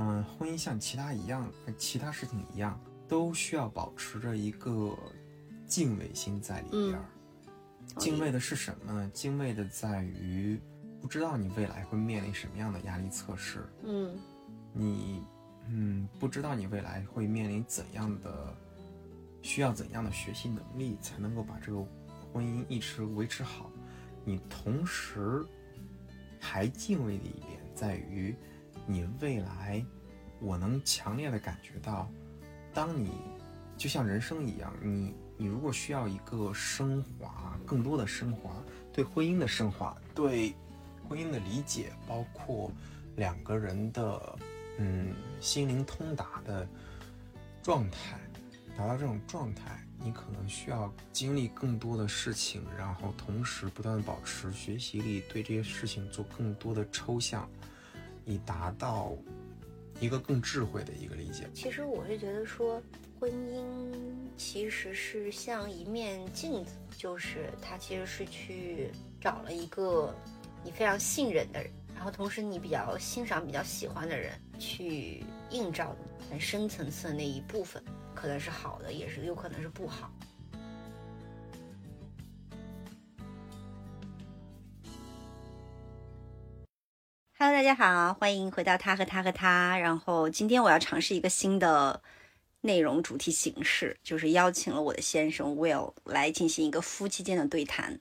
嗯，婚姻像其他一样，其他事情一样，都需要保持着一个敬畏心在里边儿。敬畏的是什么呢？敬畏的在于不知道你未来会面临什么样的压力测试。嗯，你，嗯，不知道你未来会面临怎样的，需要怎样的学习能力才能够把这个婚姻一直维持好。你同时还敬畏的一点在于，你未来，我能强烈的感觉到，当你就像人生一样，你你如果需要一个升华，更多的升华，对婚姻的升华，对婚姻的理解，包括两个人的嗯心灵通达的状态，达到这种状态。你可能需要经历更多的事情，然后同时不断保持学习力，对这些事情做更多的抽象，以达到一个更智慧的一个理解。其实我是觉得说，婚姻其实是像一面镜子，就是它其实是去找了一个你非常信任的人，然后同时你比较欣赏、比较喜欢的人，去映照你很深层次的那一部分。可能是好的，也是有可能是不好。Hello，大家好，欢迎回到他和他和他。然后今天我要尝试一个新的内容主题形式，就是邀请了我的先生 Will 来进行一个夫妻间的对谈。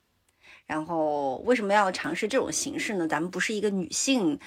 然后为什么要尝试这种形式呢？咱们不是一个女性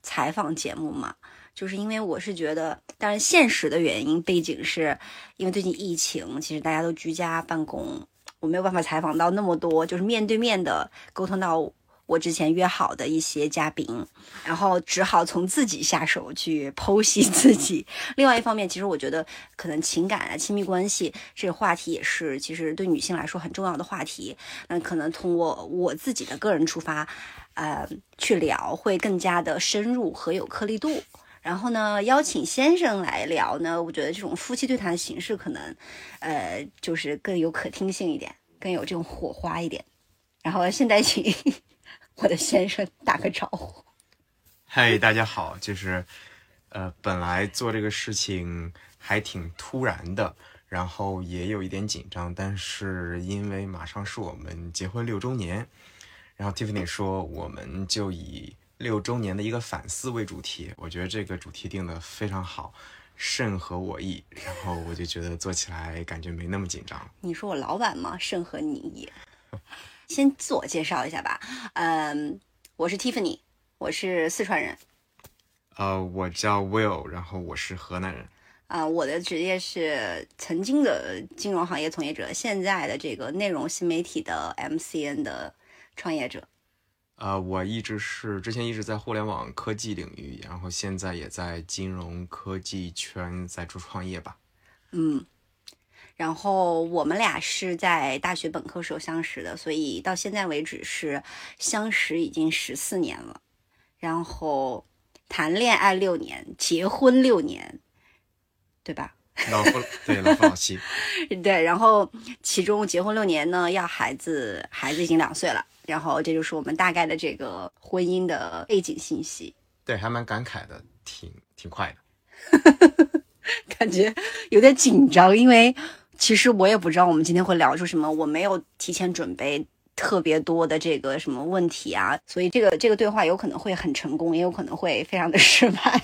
采访节目嘛？就是因为我是觉得，当然现实的原因背景是，因为最近疫情，其实大家都居家办公，我没有办法采访到那么多，就是面对面的沟通到我之前约好的一些嘉宾，然后只好从自己下手去剖析自己。另外一方面，其实我觉得可能情感啊、亲密关系这个话题也是，其实对女性来说很重要的话题。那可能从我我自己的个人出发，呃，去聊会更加的深入和有颗粒度。然后呢，邀请先生来聊呢，我觉得这种夫妻对谈的形式可能，呃，就是更有可听性一点，更有这种火花一点。然后现在请我的先生打个招呼。嗨，大家好，就是，呃，本来做这个事情还挺突然的，然后也有一点紧张，但是因为马上是我们结婚六周年，然后 Tiffany 说，我们就以。六周年的一个反思为主题，我觉得这个主题定的非常好，甚合我意。然后我就觉得做起来感觉没那么紧张。你说我老板吗？甚合你意。先自我介绍一下吧。嗯，我是 Tiffany，我是四川人。呃，我叫 Will，然后我是河南人。啊，我的职业是曾经的金融行业从业者，现在的这个内容新媒体的 MCN 的创业者。呃，我一直是之前一直在互联网科技领域，然后现在也在金融科技圈在做创业吧。嗯，然后我们俩是在大学本科时候相识的，所以到现在为止是相识已经十四年了。然后谈恋爱六年，结婚六年，对吧？老夫对老夫老妻。对，然后其中结婚六年呢，要孩子，孩子已经两岁了。然后这就是我们大概的这个婚姻的背景信息。对，还蛮感慨的，挺挺快的，感觉有点紧张，因为其实我也不知道我们今天会聊出什么，我没有提前准备特别多的这个什么问题啊，所以这个这个对话有可能会很成功，也有可能会非常的 失败。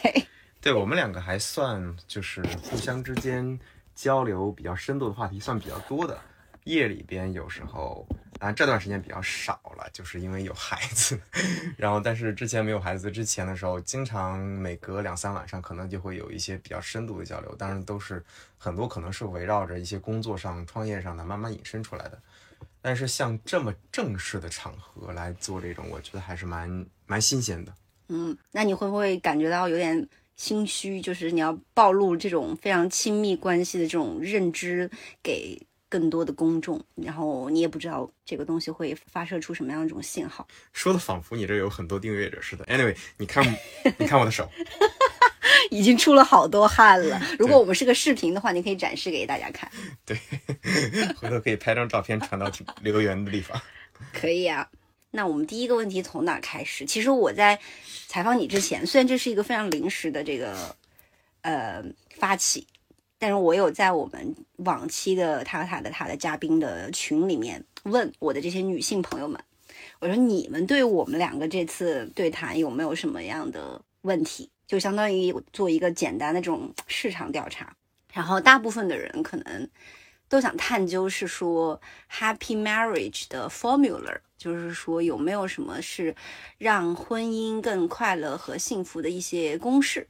对我们两个还算就是互相之间交流比较深度的话题算比较多的，夜里边有时候。啊，这段时间比较少了，就是因为有孩子。然后，但是之前没有孩子之前的时候，经常每隔两三晚上，可能就会有一些比较深度的交流。当然，都是很多可能是围绕着一些工作上、创业上的慢慢引申出来的。但是，像这么正式的场合来做这种，我觉得还是蛮蛮新鲜的。嗯，那你会不会感觉到有点心虚？就是你要暴露这种非常亲密关系的这种认知给？更多的公众，然后你也不知道这个东西会发射出什么样一种信号，说的仿佛你这有很多订阅者似的。Anyway，你看，你看我的手，已经出了好多汗了。如果我们是个视频的话，你可以展示给大家看。对，回头可以拍张照片传到留言的地方。可以啊。那我们第一个问题从哪开始？其实我在采访你之前，虽然这是一个非常临时的这个呃发起，但是我有在我们往期的他他的他的嘉宾的群里面问我的这些女性朋友们，我说你们对我们两个这次对谈有没有什么样的问题？就相当于做一个简单的这种市场调查，然后大部分的人可能都想探究是说 happy marriage 的 formula，就是说有没有什么是让婚姻更快乐和幸福的一些公式。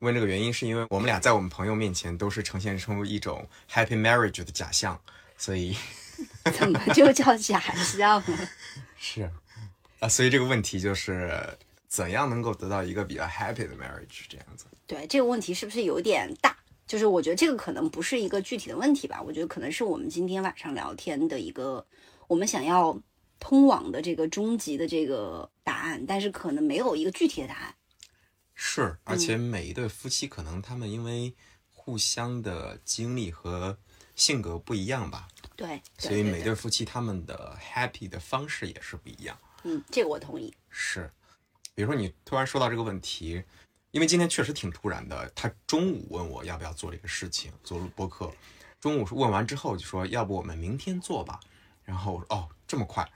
问这个原因是因为我们俩在我们朋友面前都是呈现出一种 happy marriage 的假象，所以 怎么就叫假象呢？是啊，所以这个问题就是怎样能够得到一个比较 happy 的 marriage 这样子。对这个问题是不是有点大？就是我觉得这个可能不是一个具体的问题吧，我觉得可能是我们今天晚上聊天的一个我们想要通往的这个终极的这个答案，但是可能没有一个具体的答案。是，而且每一对夫妻可能他们因为互相的经历和性格不一样吧，对，所以每对夫妻他们的 happy 的方式也是不一样。嗯，这个我同意。是，比如说你突然说到这个问题，因为今天确实挺突然的。他中午问我要不要做这个事情，做播客。中午问完之后就说，要不我们明天做吧。然后我说哦，这么快？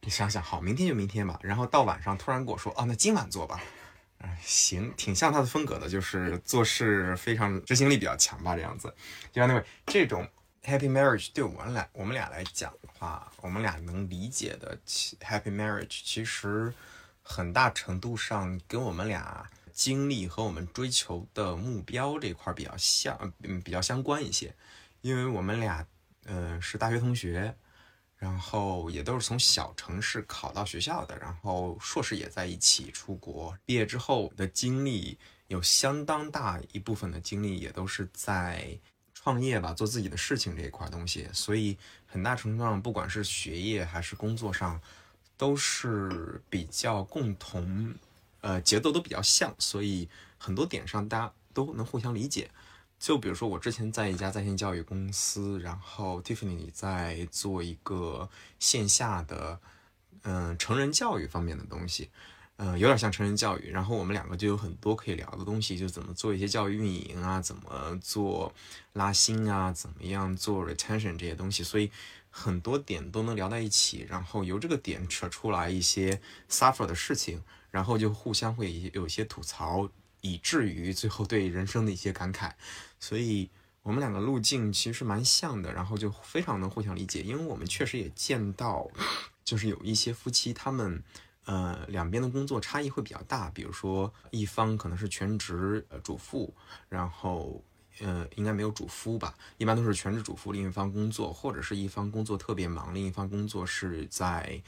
你想想，好，明天就明天吧。然后到晚上突然跟我说，哦，那今晚做吧。哎，行，挺像他的风格的，就是做事非常执行力比较强吧，这样子。就像那位这种 happy marriage 对我们俩我们俩来讲的话，我们俩能理解的 happy marriage，其实很大程度上跟我们俩经历和我们追求的目标这块比较像，嗯，比较相关一些。因为我们俩，呃，是大学同学，然后也都是从小城市考到学校的，然后硕士也在一起出国，毕业之后的经历有相当大一部分的经历也都是在创业吧，做自己的事情这一块东西，所以很大程度上，不管是学业还是工作上，都是比较共同，呃，节奏都比较像，所以很多点上大家都能互相理解。就比如说，我之前在一家在线教育公司，然后 Tiffany 在做一个线下的，嗯，成人教育方面的东西，嗯，有点像成人教育。然后我们两个就有很多可以聊的东西，就怎么做一些教育运营啊，怎么做拉新啊，怎么样做 retention 这些东西，所以很多点都能聊在一起。然后由这个点扯出来一些 suffer 的事情，然后就互相会有一些吐槽。以至于最后对人生的一些感慨，所以我们两个路径其实蛮像的，然后就非常能互相理解。因为我们确实也见到，就是有一些夫妻他们，呃，两边的工作差异会比较大，比如说一方可能是全职呃主妇，然后呃应该没有主夫吧，一般都是全职主妇，另一方工作，或者是一方工作特别忙，另一方工作是在，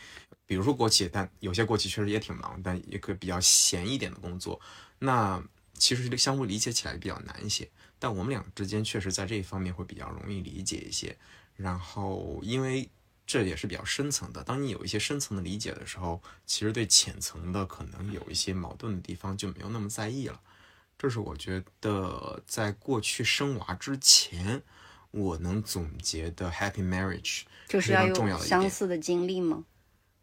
比如说国企，但有些国企确实也挺忙，但也可以比较闲一点的工作。那其实相互理解起来比较难一些，但我们俩之间确实在这一方面会比较容易理解一些。然后，因为这也是比较深层的，当你有一些深层的理解的时候，其实对浅层的可能有一些矛盾的地方就没有那么在意了。这是我觉得在过去生娃之前，我能总结的 happy marriage 就是要有非常重要的。相似的经历吗？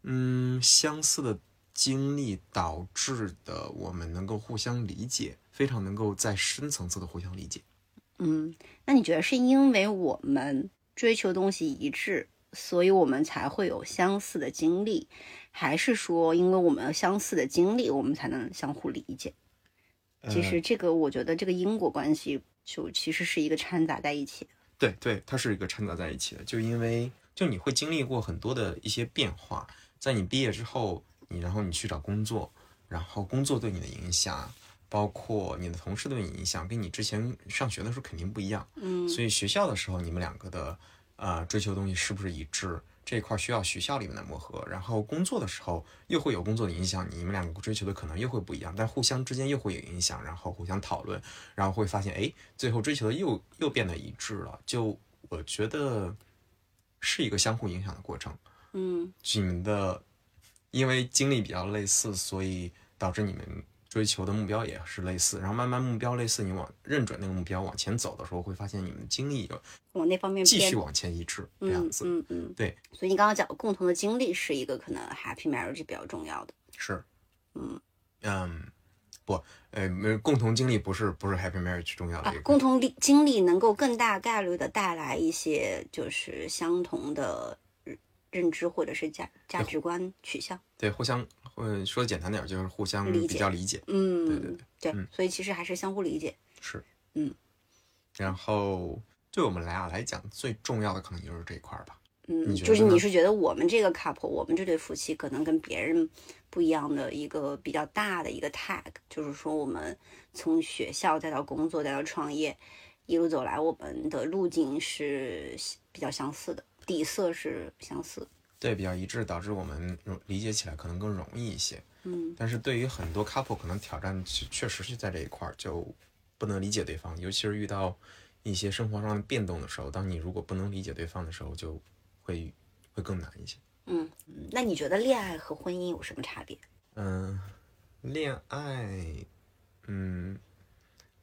嗯，相似的经历导致的，我们能够互相理解，非常能够在深层次的互相理解。嗯，那你觉得是因为我们追求东西一致，所以我们才会有相似的经历，还是说因为我们有相似的经历，我们才能相互理解？其实这个，我觉得这个因果关系就其实是一个掺杂在一起的。对对，它是一个掺杂在一起的，就因为就你会经历过很多的一些变化，在你毕业之后，你然后你去找工作，然后工作对你的影响，包括你的同事对你影响，跟你之前上学的时候肯定不一样。嗯所以学校的时候，你们两个的呃追求的东西是不是一致？这一块需要学校里面的磨合，然后工作的时候又会有工作的影响，你们两个追求的可能又会不一样，但互相之间又会有影响，然后互相讨论，然后会发现，哎，最后追求的又又变得一致了。就我觉得是一个相互影响的过程。嗯你们的，因为经历比较类似，所以导致你们追求的目标也是类似。然后慢慢目标类似，你往认准那个目标往前走的时候，会发现你们的经历有往那方面继续往前一致这样子。嗯嗯嗯，对，所以你刚刚讲的共同的经历是一个可能 happy marriage 比较重要的。是，嗯嗯，不，呃，没共同经历不是不是 happy marriage 重要的，啊共同历经历能够更大概率的带来一些就是相同的认认知或者是价价值观取向。对，互相，呃，说简单点就是互相比较理解，嗯，对对对嗯所以其实还是相互理解。是，嗯，然后对我们俩来讲，最重要的可能就是这一块儿吧。嗯，就是你是觉得我们这个 couple，我们这对夫妻可能跟别人不一样的一个比较大的一个 tag，就是说我们从学校再到工作再到创业，一路走来，我们的路径是比较相似的，底色是相似的。对，比较一致，导致我们理解起来可能更容易一些。嗯但是对于很多 couple，可能挑战确确实是在这一块儿，就不能理解对方，尤其是遇到一些生活上的变动的时候，当你如果不能理解对方的时候，就会会更难一些。嗯，那你觉得恋爱和婚姻有什么差别？嗯，恋爱，嗯，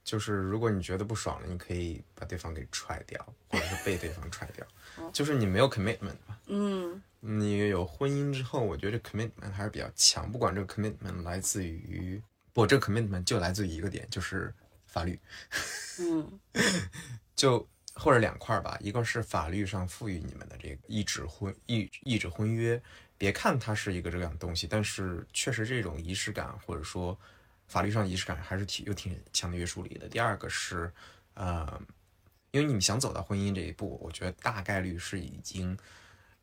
就是如果你觉得不爽了，你可以把对方给踹掉，或者是被对方踹掉，就是你没有 commitment 吧。嗯你有婚姻之后，我觉得 commitment 还是比较强，不管这个 commitment 来自于不，这个 commitment 就来自于一个点，就是法律，嗯 就或者两块儿吧，一个是法律上赋予你们的这个一纸婚一一纸婚约，别看它是一个这样的东西，但是确实这种仪式感或者说法律上仪式感还是挺有挺强的约束力的。第二个是，呃，因为你们想走到婚姻这一步，我觉得大概率是已经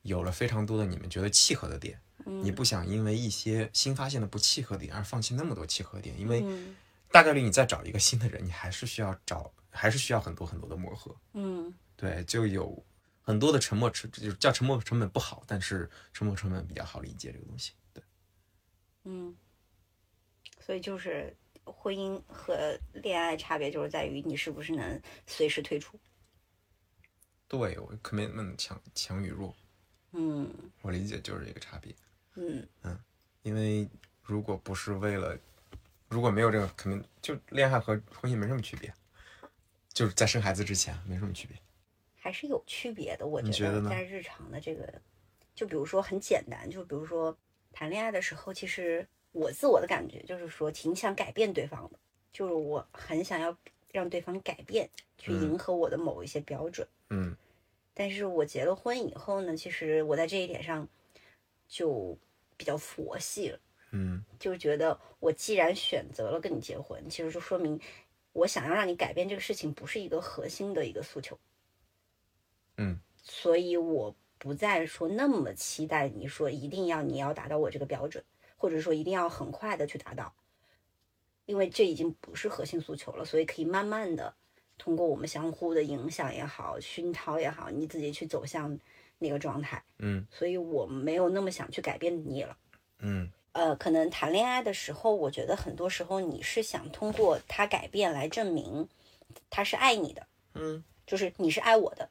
有了非常多的你们觉得契合的点，你不想因为一些新发现的不契合点而放弃那么多契合点，因为嗯大概率你再找一个新的人，你还是需要找，还是需要很多很多的磨合。嗯对，就有很多的沉默成，就是叫沉默成本不好，但是沉默成本比较好理解这个东西。对，嗯，所以就是婚姻和恋爱差别就是在于你是不是能随时退出。对我 commitment 强强与弱，嗯我理解就是这个差别。嗯嗯因为如果不是为了，如果没有这个 commit，就恋爱和婚姻没什么区别，就是在生孩子之前没什么区别。还是有区别的，我你觉得呢在日常的这个，就比如说很简单，就比如说谈恋爱的时候，其实我自我的感觉就是说挺想改变对方的，就是我很想要让对方改变，去嗯迎合我的某一些标准。嗯但是我结了婚以后呢，其实我在这一点上就比较佛系了。嗯就觉得我既然选择了跟你结婚，其实就说明我想要让你改变这个事情不是一个核心的一个诉求，嗯所以我不再说那么期待你说一定要你要达到我这个标准，或者说一定要很快的去达到，因为这已经不是核心诉求了，所以可以慢慢的通过我们相互的影响也好，熏陶也好，你自己去走向那个状态，嗯所以我没有那么想去改变你了。嗯呃，可能谈恋爱的时候，我觉得很多时候你是想通过他改变来证明他是爱你的，嗯就是你是爱我的。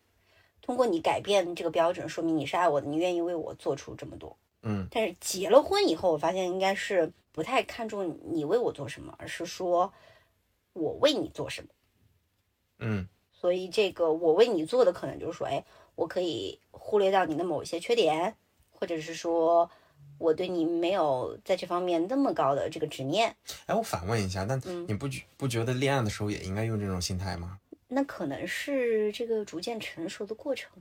通过你改变这个标准，说明你是爱我的，你愿意为我做出这么多。嗯但是结了婚以后，我发现应该是不太看重你为我做什么，而是说我为你做什么。嗯所以这个我为你做的，可能就是说，哎，我可以忽略掉你的某一些缺点，或者是说我对你没有在这方面那么高的这个执念。哎，我反问一下，但嗯你不觉不觉得恋爱的时候也应该用这种心态吗？那可能是这个逐渐成熟的过程。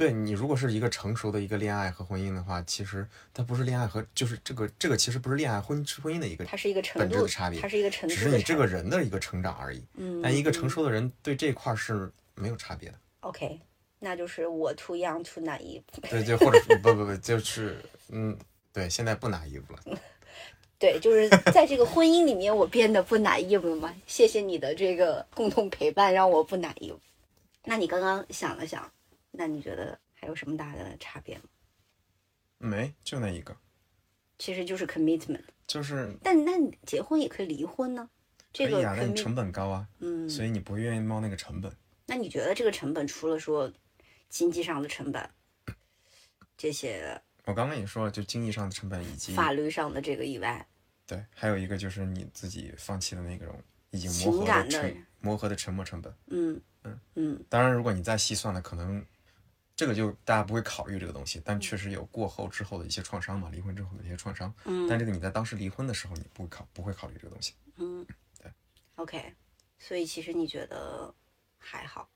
对你如果是一个成熟的一个恋爱和婚姻的话，其实它不是恋爱和就是这个这个其实不是恋爱婚婚姻的一个它是一个程本质度的差别它是一个程度只。是你这个人的一个成长而已。嗯，但一个嗯成熟的人对这块儿是没有差别的。OK，那就是我 too young too naive。对对，或者是不不不，就是嗯，对，现在不 naive 了。对，就是在这个婚姻里面，我变得不 naive 了吗？谢谢你的这个共同陪伴，让我不 naive。那你刚刚想了想，那你觉得还有什么大的差别吗？没，就那一个，其实就是 commitment。就是但那你结婚也可以离婚呢？这个可以啊，那你成本高啊，嗯，所以你不愿意冒那个成本。那你觉得这个成本除了说经济上的成本，这些我刚刚也说了，就经济上的成本以及法律上的这个以外，对，还有一个就是你自己放弃的那种已经磨合的磨合的沉没成本。嗯嗯嗯当然，如果你再细算了，可能这个就大家不会考虑这个东西，但确实有过后之后的一些创伤嘛，离婚之后的一些创伤。嗯但这个你在当时离婚的时候，你不会考不会考虑这个东西。嗯对 OK，所以其实你觉得还好？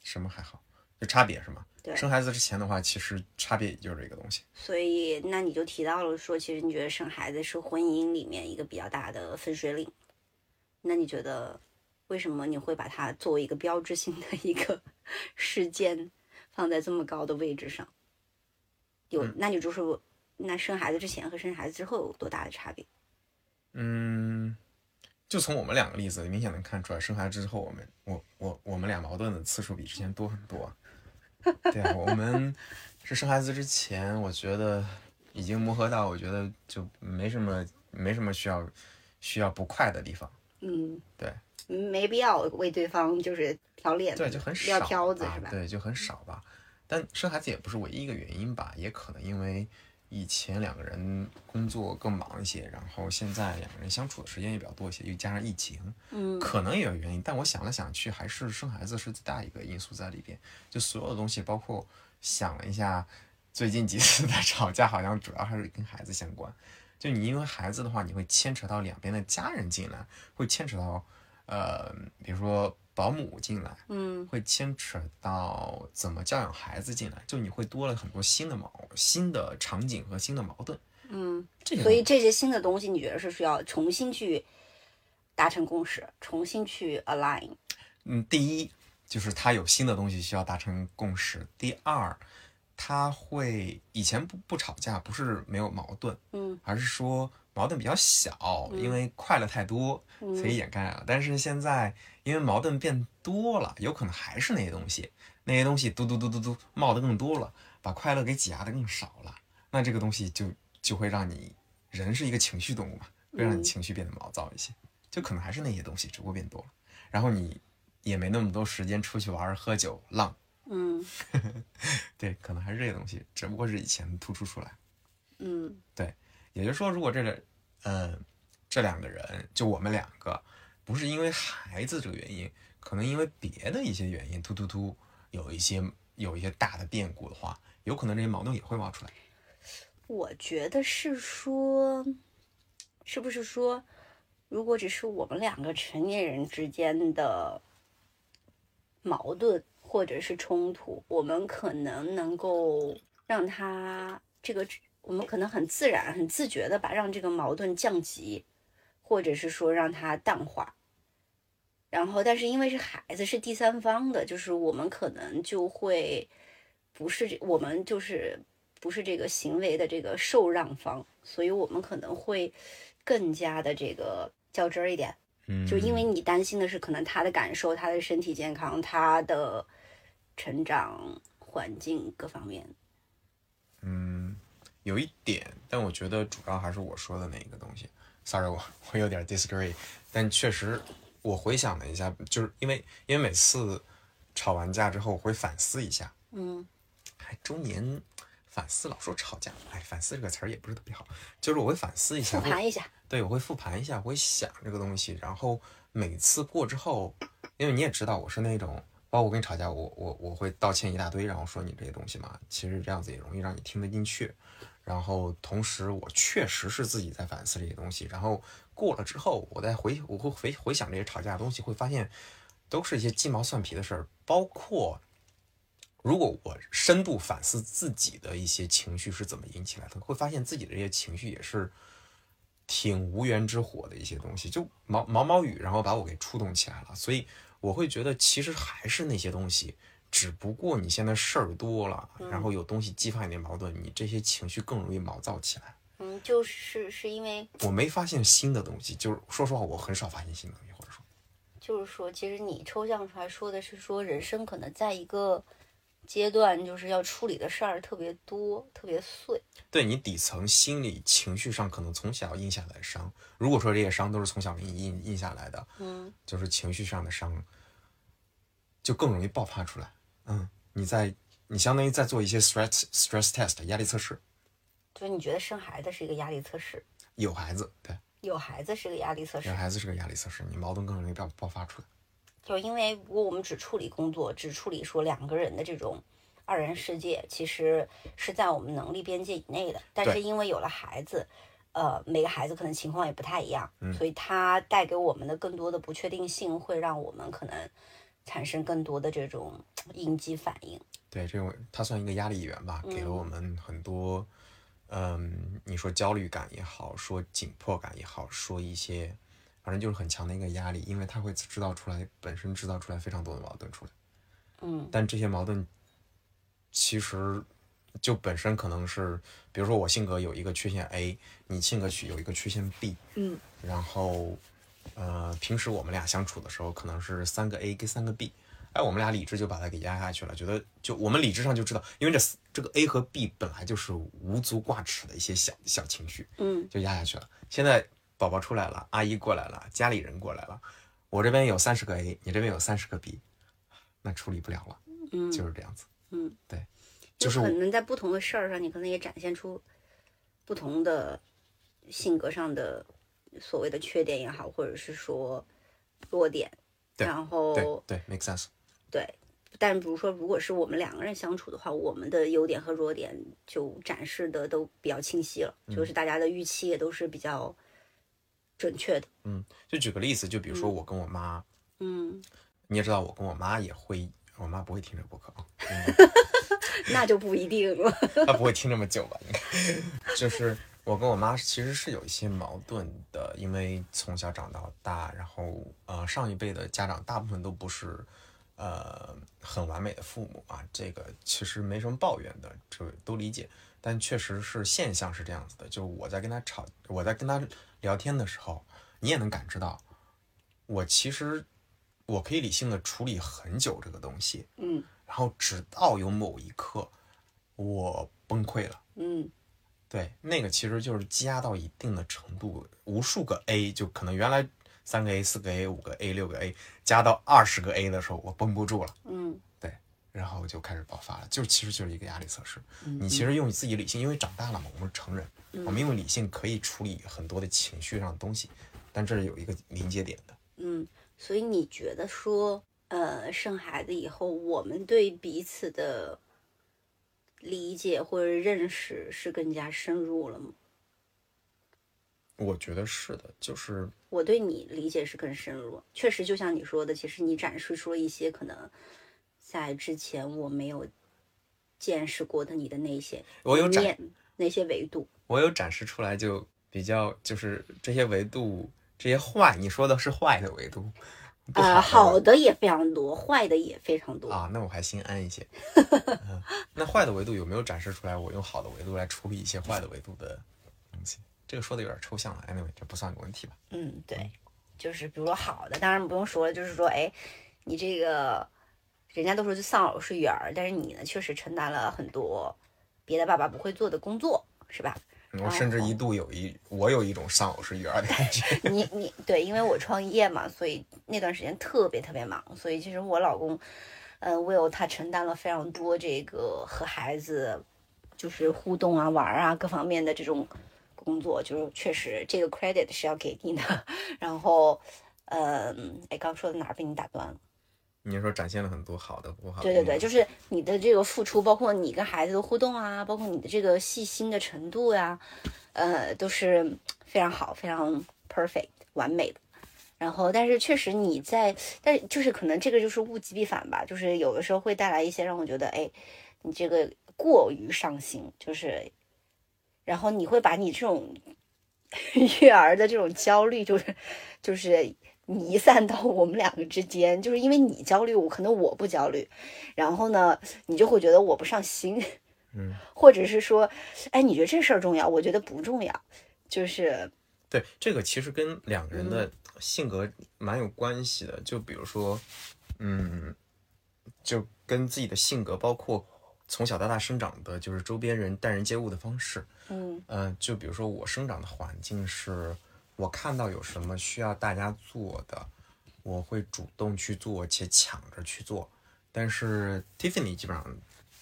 什么还好？就差别是吗？对生孩子之前的话，其实差别也就是这个东西。所以那你就提到了说，其实你觉得生孩子是婚姻里面一个比较大的分水岭。那你觉得为什么你会把它作为一个标志性的一个 事件放在这么高的位置上？有，那你就是那生孩子之前和生孩子之后有多大的差别？嗯，就从我们两个例子，明显能看出来，生孩子之后，我们我我我们俩矛盾的次数比之前多很多。对啊，我们是生孩子之前，我觉得已经磨合到，我觉得就没什么没什么需要需要不快的地方。嗯，对，没必要为对方就是挑脸子，对，就很少撂挑子啊是吧？对，就很少吧。但生孩子也不是唯一一个原因吧，也可能因为以前两个人工作更忙一些，然后现在两个人相处的时间也比较多一些，又加上疫情，嗯可能也有原因。但我想来想去，还是生孩子是最大一个因素在里边。就所有的东西，包括想了一下，最近几次的吵架，好像主要还是跟孩子相关。就你因为孩子的话，你会牵扯到两边的家人进来，会牵扯到呃，比如说保姆进来，嗯会牵扯到怎么教养孩子进来，就你会多了很多新的矛、新的场景和新的矛盾。嗯，所以这些新的东西，你觉得是需要重新去达成共识，重新去 align？嗯，第一就是他有新的东西需要达成共识。第二，他会以前不不吵架，不是没有矛盾，嗯而是说矛盾比较小，因为快乐太多，所以掩盖了。但是现在因为矛盾变多了，有可能还是那些东西，那些东西嘟嘟嘟嘟嘟冒的更多了，把快乐给挤压的更少了。那这个东西就就会让你人是一个情绪动物嘛，会让你嗯情绪变得毛躁一些，就可能还是那些东西，只不过变多了。然后你也没那么多时间出去玩、喝酒、浪，嗯 对，可能还是这些东西，只不过是以前突出出来。嗯对也就是说，如果这个，呃，这两个人，就我们两个，不是因为孩子这个原因，可能因为别的一些原因，突突突有一些有一些大的变故的话，有可能这些矛盾也会冒出来。我觉得是说，是不是说，如果只是我们两个成年人之间的矛盾或者是冲突，我们可能能够让他这个，我们可能很自然、很自觉的把让这个矛盾降级，或者是说让它淡化。然后，但是因为是孩子是第三方的，就是我们可能就会不是这，我们就是不是这个行为的这个受让方，所以我们可能会更加的这个较真儿一点。嗯，就因为你担心的是可能他的感受、他的身体健康、他的成长环境各方面。嗯，有一点，但我觉得主要还是我说的那一个东西。Sorry，我我有点 disagree，但确实我回想了一下，就是因为因为每次吵完架之后，我会反思一下，嗯还周年反思，老说吵架，哎，反思这个词儿也不是特别好，就是我会反思一下，复盘一下，对，我会复盘一下，我会想这个东西，然后每次过之后，因为你也知道我是那种，包括我跟你吵架，我我我会道歉一大堆，然后说你这些东西嘛，其实这样子也容易让你听得进去。然后同时，我确实是自己在反思这些东西，然后过了之后，我再回我会回回想这些吵架的东西，会发现都是一些鸡毛蒜皮的事儿，包括如果我深度反思自己的一些情绪是怎么引起来的，会发现自己的这些情绪也是挺无源之火的一些东西，就毛毛毛雨，然后把我给触动起来了。所以我会觉得，其实还是那些东西，只不过你现在事儿多了，然后有东西激发你的矛盾，你这些情绪更容易毛躁起来。嗯，就是是因为我没发现新的东西，就是说实话，我很少发现新的东西，或者说，就是说，其实你抽象出来说的是说，人生可能在一个阶段，就是要处理的事儿特别多，特别碎。对你底层心理情绪上可能从小印下来的伤，如果说这些伤都是从小给你印印下来的，嗯就是情绪上的伤，就更容易爆发出来。嗯，你在你相当于在做一些 stress stress test 压力测试，所以你觉得生孩子是一个压力测试，有孩子，对，有孩子是个压力测试有，孩子是个压力测试，你矛盾更容易爆爆发出来。就因为如果我们只处理工作，只处理说两个人的这种二人世界，其实是在我们能力边界以内的。但是因为有了孩子，呃，每个孩子可能情况也不太一样，嗯所以它带给我们的更多的不确定性，会让我们可能产生更多的这种应激反应。对，这种它算一个压力源吧，给了嗯我们很多，嗯，你说焦虑感也好，说紧迫感也好，说一些，反正就是很强的一个压力，因为他会制造出来，本身制造出来非常多的矛盾出来。嗯但这些矛盾其实就本身可能是，比如说我性格有一个缺陷 A，你性格有一个缺陷 B，嗯然后呃，平时我们俩相处的时候可能是三个 A 跟三个 B，哎，我们俩理智就把它给压下去了，觉得就我们理智上就知道，因为这这个 A 和 B 本来就是无足挂齿的一些小小情绪，嗯就压下去了。现在宝宝出来了，阿姨过来了，家里人过来了，我这边有三十个 A，你这边有三十个 B，那处理不了了，嗯，就是这样子。嗯，对，就是可能在不同的事儿上，你可能也展现出不同的性格上的所谓的缺点也好，或者是说弱点。对然后对对，make sense。对，但比如说，如果是我们两个人相处的话，我们的优点和弱点就展示的都比较清晰了，嗯就是大家的预期也都是比较准确的。嗯，就举个例子，就比如说我跟我妈，嗯，你也知道，我跟我妈也会，我妈不会听这个播客啊，那就不一定了。她不会听这么久吧？应该就是我跟我妈其实是有一些矛盾的，因为从小长到大，然后呃上一辈的家长大部分都不是呃很完美的父母啊，这个其实没什么抱怨的，这都理解。但确实是现象是这样子的，就是我在跟她吵，我在跟她聊天的时候，你也能感知到，我其实我可以理性的处理很久这个东西，嗯。然后直到有某一刻我崩溃了。嗯。对，那个其实就是积压到一定的程度，无数个 A 就可能原来三个 A、四个 A、五个 A、六个 A，加到二十个 A 的时候，我绷不住了，嗯然后就开始爆发了。就其实就是一个压力测试。嗯你其实用你自己理性，因为长大了嘛，我们是成人，我们用理性可以处理很多的情绪上的东西，但这是有一个临界点的。嗯，所以你觉得说，呃，生孩子以后，我们对彼此的理解或者认识是更加深入了吗？我觉得是的，就是我对你理解是更深入，确实就像你说的，其实你展示出了一些可能在之前我没有见识过的你的那些我有展那些维度。我有展示出来，就比较就是这些维度，这些坏，你说的是坏的维度，啊呃，好的好的也非常多，坏的也非常多。啊，那我还心安一些。嗯，那坏的维度有没有展示出来？我用好的维度来处理一些坏的维度的东西？这个说的有点抽象了。Anyway，这不算个问题吧？嗯，对，就是比如说好的，当然不用说了，就是说，哎，你这个人家都说就丧偶式育儿，但是你呢，确实承担了很多别的爸爸不会做的工作，是吧？我甚至一度有一，我有一种丧偶式育儿的感觉。你你对，因为我创业嘛，所以那段时间特别特别忙，所以其实我老公，呃，Will 他承担了非常多这个和孩子就是互动啊、玩啊各方面的这种工作，就是确实这个 credit 是要给你的。然后，嗯，哎，刚说的哪儿被你打断了？你说展现了很多好的，不好的。对对对，就是你的这个付出，包括你跟孩子的互动啊，包括你的这个细心的程度呀、呃，都是非常好、非常 perfect 完美的。然后，但是确实你在，但就是可能这个就是物极必反吧，就是有的时候会带来一些让我觉得，哎，你这个过于上心，就是，然后你会把你这种 育儿的这种焦虑，就是就是弥散到我们两个之间，就是因为你焦虑，我可能我不焦虑，然后呢，你就会觉得我不上心，嗯，或者是说，哎，你觉得这事儿重要，我觉得不重要，就是对，这个其实跟两个人的性格蛮有关系的。就比如说，嗯，就跟自己的性格，包括从小到大生长的，就是周边人待人接物的方式。嗯嗯、就比如说我生长的环境是，我看到有什么需要大家做的，我会主动去做，且抢着去做。但是 Tiffany 基本上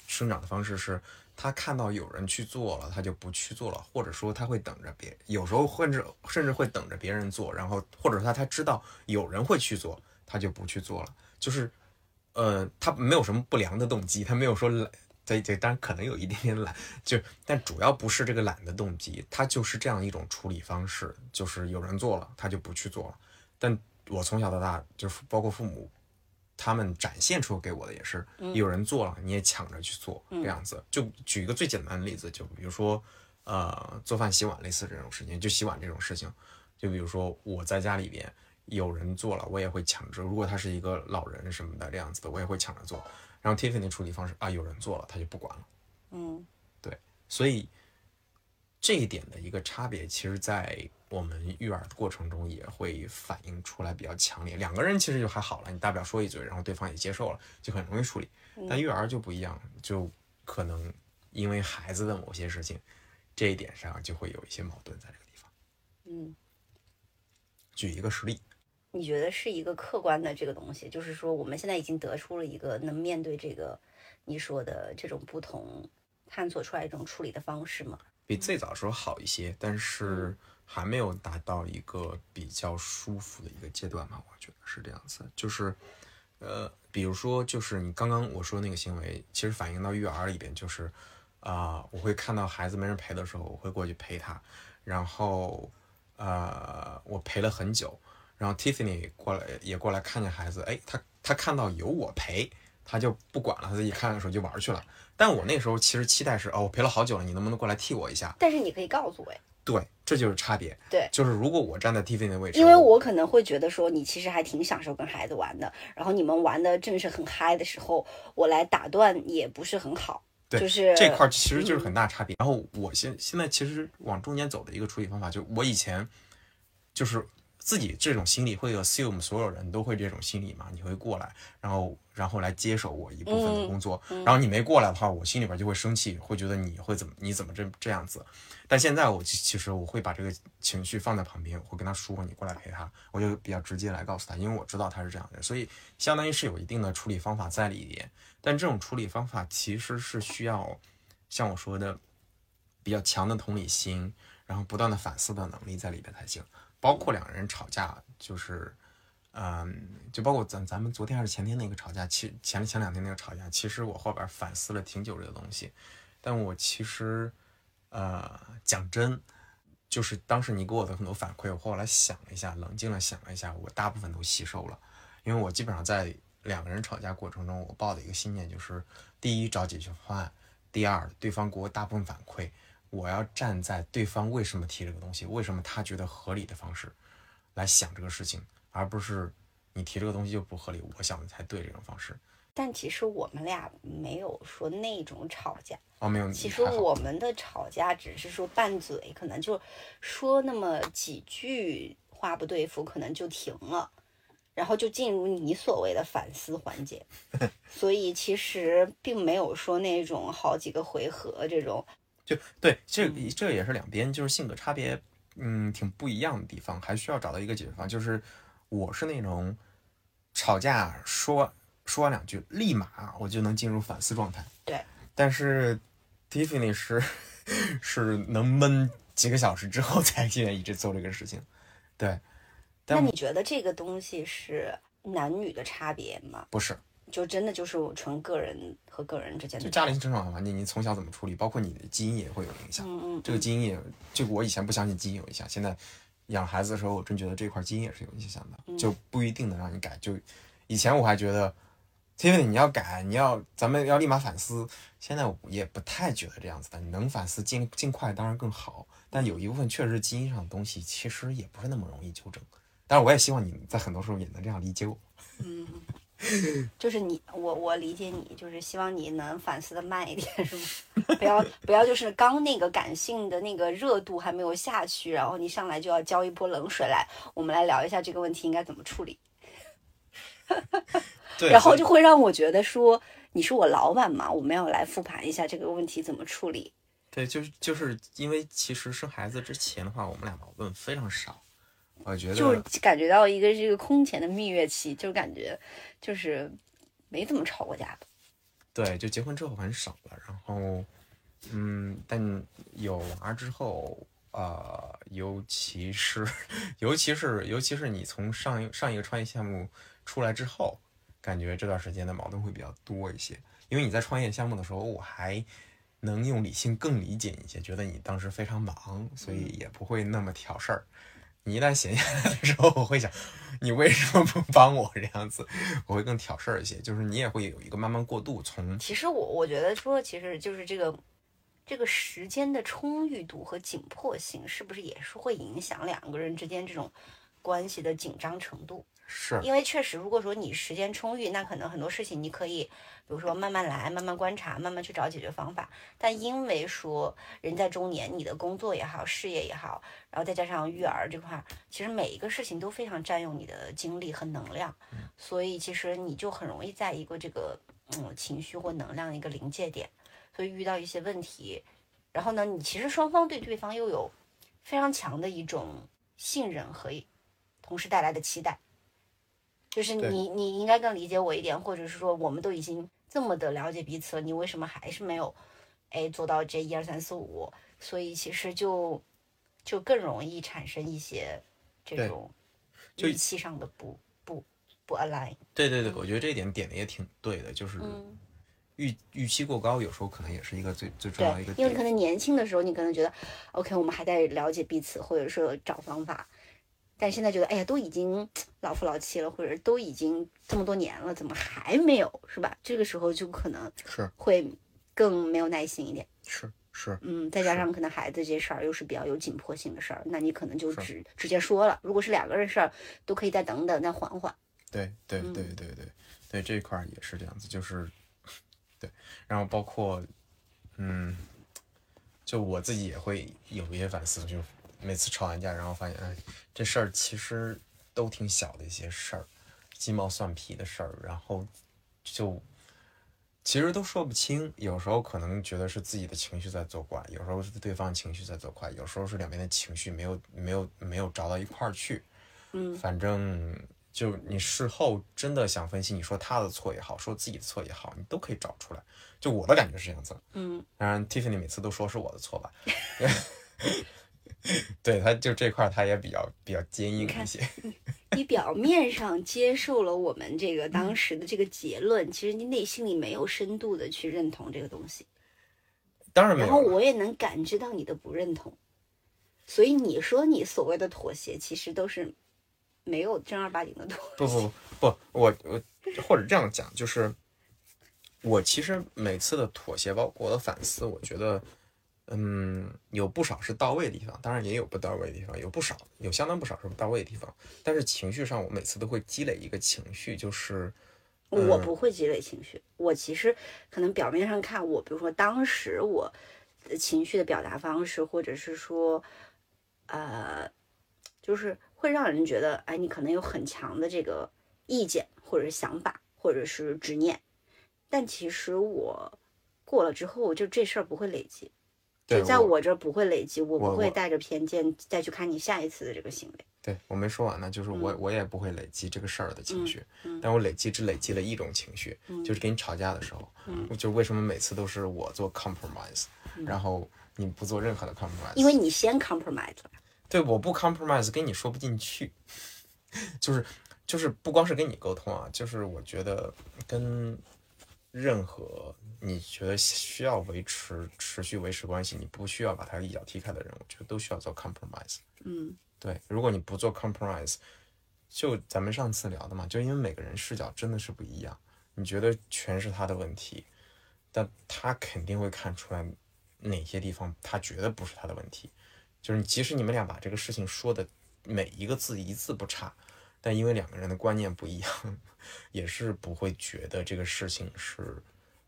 生长的方式是，他看到有人去做了，他就不去做了，或者说他会等着别，有时候甚至甚至会等着别人做，然后或者说他他知道有人会去做，他就不去做了，就是，呃，他没有什么不良的动机，他没有说来，对对，当然可能有一点点懒，就但主要不是这个懒的动机，它就是这样一种处理方式，就是有人做了，他就不去做了。但我从小到大，就是包括父母，他们展现出给我的也是，有人做了，你也抢着去做这样子。就举一个最简单的例子，就比如说，呃，做饭、洗碗类似这种事情，就洗碗这种事情，就比如说我在家里边有人做了，我也会抢着。如果他是一个老人什么的这样子的，我也会抢着做。然后 Tiffany 处理方式啊，有人做了，他就不管了。嗯，对，所以这一点的一个差别，其实，在我们育儿的过程中也会反映出来比较强烈。两个人其实就还好了，你大不了说一嘴，然后对方也接受了，就很容易处理。但育儿就不一样，就可能因为孩子的某些事情，这一点上就会有一些矛盾在这个地方。嗯，举一个实例。你觉得是一个客观的这个东西，就是说我们现在已经得出了一个能面对这个你说的这种不同，探索出来一种处理的方式吗？比最早时候好一些，但是还没有达到一个比较舒服的一个阶段嘛？我觉得是这样子，就是呃，比如说就是你刚刚我说那个行为，其实反映到育儿里边，就是啊，我会看到孩子没人陪的时候，我会过去陪他，然后呃，我陪了很久。然后 Tiffany 过来也过来看见孩子，哎，他他看到有我陪，他就不管了，他自己看手机玩去了。但我那时候其实期待是，哦，我陪了好久了，你能不能过来替我一下？但是你可以告诉我，对，这就是差别。对，就是如果我站在 Tiffany 的位置，因为我可能会觉得说，你其实还挺享受跟孩子玩的，然后你们玩的正是很嗨的时候，我来打断也不是很好。对，就是这块其实就是很大差别。然后我现现在其实往中间走的一个处理方法，就我以前就是。自己这种心理会 assume 所有人都会这种心理嘛？你会过来，然后然后来接手我一部分的工作，然后你没过来的话，我心里边就会生气，会觉得你会怎么你怎么这这样子？但现在我其实我会把这个情绪放在旁边，我会跟他说你过来陪他，我就比较直接来告诉他，因为我知道他是这样的，所以相当于是有一定的处理方法在里边。但这种处理方法其实是需要像我说的比较强的同理心，然后不断的反思的能力在里边才行。包括两个人吵架，就是，嗯，就包括咱咱们昨天还是前天那个吵架，其前前两天那个吵架，其实我后边反思了挺久这个东西，但我其实，呃，讲真，就是当时你给我的很多反馈，我后来想了一下，冷静了想了一下，我大部分都吸收了，因为我基本上在两个人吵架过程中，我抱的一个信念就是，第一找解决方案，第二对方给我大部分反馈。我要站在对方为什么提这个东西，为什么他觉得合理的方式来想这个事情，而不是你提这个东西就不合理，我想的才对这种方式。但其实我们俩没有说那种吵架哦，没有。其实我们的吵架只是说拌嘴，可能就说那么几句话不对付，可能就停了，然后就进入你所谓的反思环节。所以其实并没有说那种好几个回合这种。就对，这这也是两边就是性格差别，嗯，挺不一样的地方，还需要找到一个解决方案。就是我是那种吵架说说完两句，立马我就能进入反思状态。对，但是 Tiffany 是 是能闷几个小时之后才愿意去做这个事情。对，那你觉得这个东西是男女的差别吗？不是。就真的就是纯个人和个人之间的，就家庭成长环境，你从小怎么处理，包括你的基因也会有影响。嗯嗯，这个基因也，就我以前不相信基因有影响，现在养孩子的时候，我真觉得这块基因也是有影响的，就不一定能让你改。就以前我还觉得，Tiffany 你要改，你要咱们要立马反思，现在我也不太觉得这样子的。你能反思尽尽快当然更好，但有一部分确实基因上的东西，其实也不是那么容易纠正。但是我也希望你在很多时候也能这样理解我。嗯。就是你，我我理解你，就是希望你能反思的慢一点，是吗？不要不要，就是刚那个感性的那个热度还没有下去，然后你上来就要浇一波冷水来。我们来聊一下这个问题应该怎么处理。对，然后就会让我觉得说你是我老板嘛，我们要来复盘一下这个问题怎么处理。对，就是就是因为其实生孩子之前的话，我们俩矛盾非常少。我觉得就感觉到一个这个空前的蜜月期，就感觉就是没怎么吵过架的。对，就结婚之后很少了，然后嗯，但有娃之后，呃，尤其是 尤其是尤其是你从上一上一个创业项目出来之后，感觉这段时间的矛盾会比较多一些。因为你在创业项目的时候，我还能用理性更理解一些，觉得你当时非常忙，所以也不会那么挑事儿。你一旦闲下来的时候，我会想，你为什么不帮我这样子？我会更挑事儿一些，就是你也会有一个慢慢过渡。从其实我我觉得说，其实就是这个这个时间的充裕度和紧迫性，是不是也是会影响两个人之间这种关系的紧张程度？是因为确实，如果说你时间充裕，那可能很多事情你可以，比如说慢慢来，慢慢观察，慢慢去找解决方法。但因为说人在中年，你的工作也好，事业也好，然后再加上育儿这块儿，其实每一个事情都非常占用你的精力和能量，所以其实你就很容易在一个这个嗯情绪或能量的一个临界点，所以遇到一些问题，然后呢，你其实双方对对方又有非常强的一种信任和同时带来的期待。就是你，你应该更理解我一点，或者是说，我们都已经这么的了解彼此了，你为什么还是没有，哎，做到这一二三四五？所以其实就就更容易产生一些这种就预期上的不不不 align。对对对，我觉得这一点点的也挺对的，就是嗯，预预期过高，有时候可能也是一个最最重要的一个对，因为可。能年轻的时候，你可能觉得，OK，我们还在了解彼此，或者说找方法。但现在觉得，哎呀，都已经老夫老妻了，或者都已经这么多年了，怎么还没有，是吧？这个时候就可能是会更没有耐心一点。是是，嗯，再加上可能孩子这事儿又是比较有紧迫性的事儿，那你可能就直直接说了。如果是两个人事儿，都可以再等等，再缓缓。对对对对对对，这一块儿也是这样子，就是对，然后包括嗯，就我自己也会有一些反思，就每次吵完架，然后发现，哎，这事儿其实都挺小的一些事儿，鸡毛蒜皮的事儿，然后就其实都说不清，有时候可能觉得是自己的情绪在作怪，有时候是对方情绪在作怪，有时候是两边的情绪没有没有没有着到一块儿去，嗯。反正就你事后真的想分析，你说他的错也好，说自己的错也好，你都可以找出来。就我的感觉是这样子，嗯，当然 Tiffany 每次都说是我的错吧，对，他就这块儿他也比较比较坚硬一些，你表面上接受了我们这个当时的这个结论，其实你内心里没有深度的去认同这个东西。当然没有然后，我也能感知到你的不认同，所以你说你所谓的妥协，其实都是没有正儿八经的妥协。不不不 不，我我或者这样讲，就是我其实每次的妥协，包括我的反思，我觉得，嗯，有不少是到位的地方，当然也有不到位的地方，有不少有相当不少是不到位的地方。但是情绪上，我每次都会积累一个情绪，就是我不会积累情绪，我其实可能表面上看我，比如说当时我的情绪的表达方式，或者是说，呃，就是会让人觉得，哎，你可能有很强的这个意见，或者是想法，或者是执念，但其实我过了之后，就这事儿不会累积，对就在我我这儿不会累积，我不会带着偏见再去看你下一次的这个行为。对我没说完呢，就是我、我也不会累积这个事儿的情绪，嗯但我累积只累积了一种情绪，就是跟你吵架的时候，嗯就为什么每次都是我做 compromise，、然后你不做任何的 compromise，因为你先 compromise 了，对，我不 compromise 跟你说不进去，就是就是不光是跟你沟通啊，就是我觉得跟任何你觉得需要维持持续维持关系，你不需要把他一脚踢开的人，我觉得都需要做 compromise。嗯对，如果你不做 compromise，就咱们上次聊的嘛，就因为每个人视角真的是不一样，你觉得全是他的问题，但他肯定会看出来哪些地方他觉得不是他的问题。就是即使你们俩把这个事情说的每一个字一字不差，但因为两个人的观念不一样，也是不会觉得这个事情是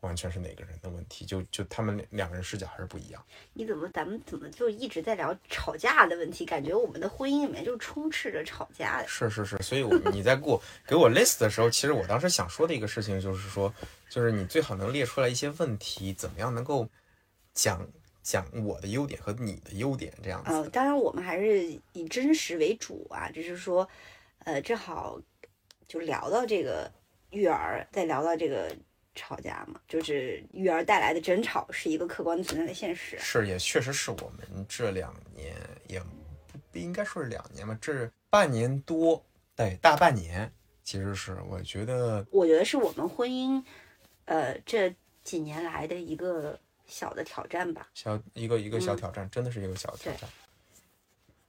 完全是哪个人的问题，就就他们两个人视角还是不一样。你怎么咱们怎么就一直在聊吵架的问题？感觉我们的婚姻里面就充斥着吵架的。是是是，所以我你在给我给我 list 的时候，其实我当时想说的一个事情就是说，就是你最好能列出来一些问题，怎么样能够讲讲我的优点和你的优点这样子。呃，当然我们还是以真实为主啊，只是说，呃，正好就聊到这个育儿，再聊到这个吵架嘛，就是育儿带来的争吵是一个客观存在的现实。是，也确实是我们这两年，也不不应该说是两年吧，这半年多，对，大半年，其实是我觉得，我觉得是我们婚姻，呃，这几年来的一个小的挑战吧。小一个一个小嗯挑战，真的是一个小挑战。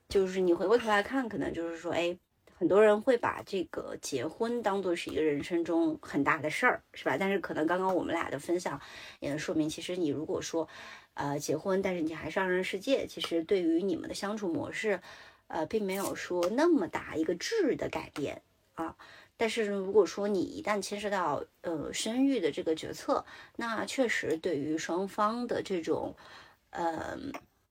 就是你回过头来看，可能就是说，哎，很多人会把这个结婚当做是一个人生中很大的事儿，是吧？但是可能刚刚我们俩的分享也能说明，其实你如果说，呃，结婚，但是你还是二人世界，其实对于你们的相处模式，呃，并没有说那么大一个质的改变啊。但是如果说你一旦牵涉到呃生育的这个决策，那确实对于双方的这种，呃。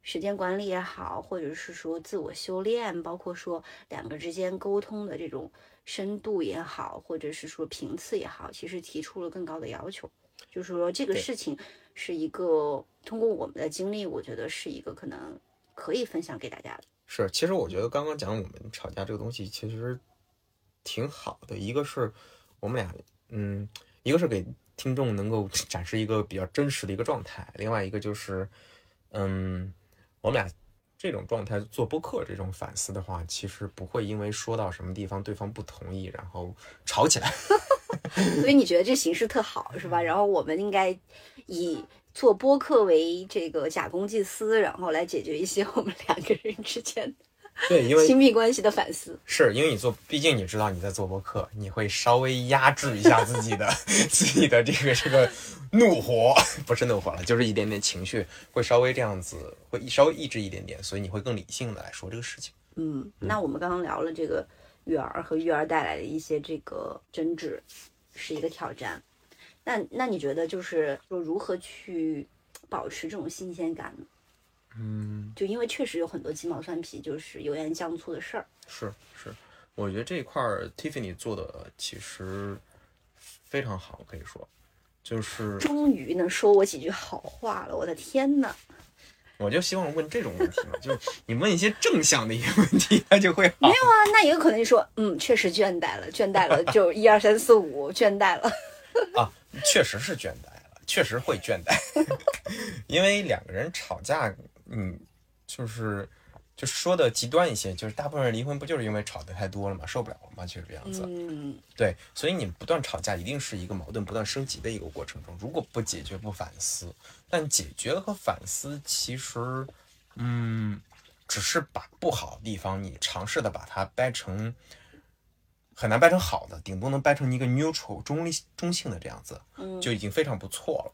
时间管理也好，或者是说自我修炼，包括说两个之间沟通的这种深度也好，或者是说频次也好，其实提出了更高的要求。就是说这个事情是一个通过我们的经历，我觉得是一个可能可以分享给大家的。是，其实我觉得刚刚讲我们吵架这个东西其实挺好的。一个是我们俩，嗯，一个是给听众能够 展示一个比较真实的一个状态，另外一个就是，嗯，我们俩这种状态做播客这种反思的话，其实不会因为说到什么地方对方不同意，然后吵起来。所以你觉得这形式特好是吧？然后我们应该以做播客为这个假公济私，然后来解决一些我们两个人之间 对，因为亲密关系的反思。是因为你做，毕竟你知道你在做播客，你会稍微压制一下自己的 自己的这个这个怒火，不是怒火了，就是一点点情绪，会稍微这样子，会稍微抑制一点点，所以你会更理性的来说这个事情。嗯，那我们刚刚聊了这个育儿和育儿带来的一些这个争执，是一个挑战。那那你觉得就是说如何去保持这种新鲜感呢？嗯，就因为确实有很多鸡毛蒜皮，就是油盐酱醋的事儿。是是，我觉得这一块儿 Tiffany 做的其实非常好，可以说，就是终于能说我几句好话了，我的天呐！我就希望问这种问题嘛，就是你问一些正向的一些问题，他就会好。没有啊，那也有可能说，嗯，确实倦怠了，倦怠了，就一二三四五，倦怠了。啊，确实是倦怠了，确实会倦怠，因为两个人吵架，嗯，就是就说的极端一些，就是大部分人离婚不就是因为吵得太多了嘛，受不了了嘛，就是这样子。嗯，对，所以你不断吵架，一定是一个矛盾不断升级的一个过程中。如果不解决、不反思，但解决和反思其实，嗯，只是把不好的地方，你尝试的把它掰成很难掰成好的，顶多能掰成一个 neutral 中立中性的这样子，嗯就已经非常不错了。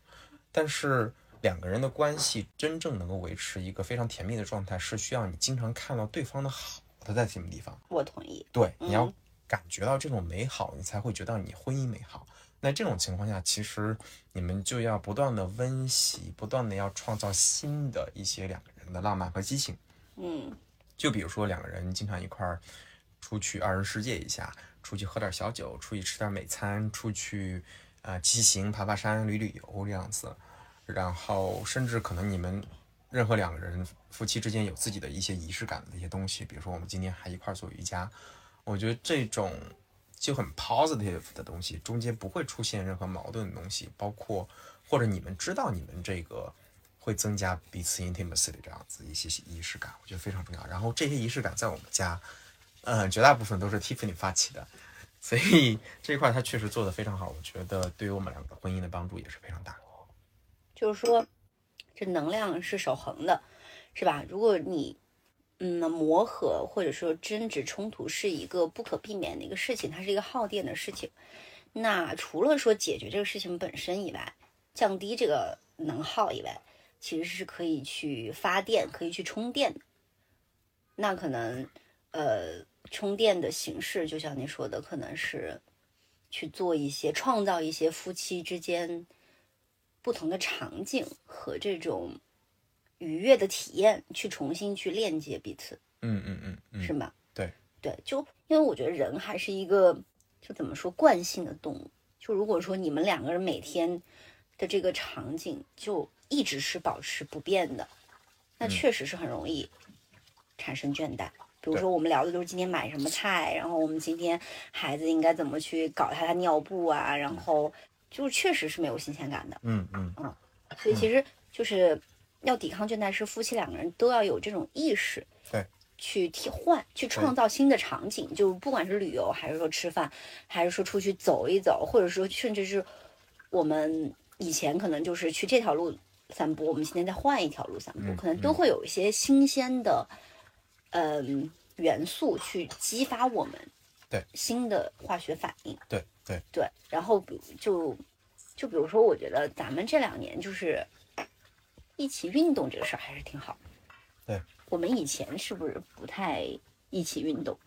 但是两个人的关系真正能够维持一个非常甜蜜的状态，是需要你经常看到对方的好他在什么地方。我同意。对，你要嗯感觉到这种美好，你才会觉得你婚姻美好。那这种情况下，其实你们就要不断的温习，不断的要创造新的一些两个人的浪漫和激情。嗯就比如说两个人经常一块儿出去二人世界一下，出去喝点小酒，出去吃点美餐，出去啊骑行、爬爬山、旅旅游这样子。然后甚至可能你们任何两个人夫妻之间有自己的一些仪式感的一些东西，比如说我们今天还一块做瑜伽，我觉得这种就很 positive 的东西，中间不会出现任何矛盾的东西，包括或者你们知道你们这个会增加彼此 intimacy 的这样子一些仪式感，我觉得非常重要。然后这些仪式感在我们家，呃，绝大部分都是 Tiffany 发起的，所以这一块他确实做得非常好，我觉得对于我们两个婚姻的帮助也是非常大。就是说，这能量是守恒的，是吧？如果你嗯磨合或者说争执冲突是一个不可避免的一个事情，它是一个耗电的事情。那除了说解决这个事情本身以外，降低这个能耗以外，其实是可以去发电，可以去充电。那可能呃，充电的形式，就像你说的，可能是去做一些创造一些夫妻之间。不同的场景和这种愉悦的体验，去重新去链接彼此，嗯嗯嗯嗯，是吗？对对，就因为我觉得人还是一个就怎么说惯性的动物。就如果说你们两个人每天的这个场景就一直是保持不变的，那嗯确实是很容易产生倦怠。比如说，我们聊的都是今天买什么菜，然后我们今天孩子应该怎么去搞他的尿布啊，然后就是确实是没有新鲜感的。嗯嗯嗯所以其实就是要抵抗倦怠，是夫妻两个人都要有这种意识。对，去替换，去创造新的场景，就不管是旅游，还是说吃饭，还是说出去走一走，或者说甚至是我们以前可能就是去这条路散步，我们今天再换一条路散步，嗯可能都会有一些新鲜的，嗯、元素去激发我们对新的化学反应。对对，对，然后就就比如说，我觉得咱们这两年就是一起运动这个事儿还是挺好。对，我们以前是不是不太一起运动？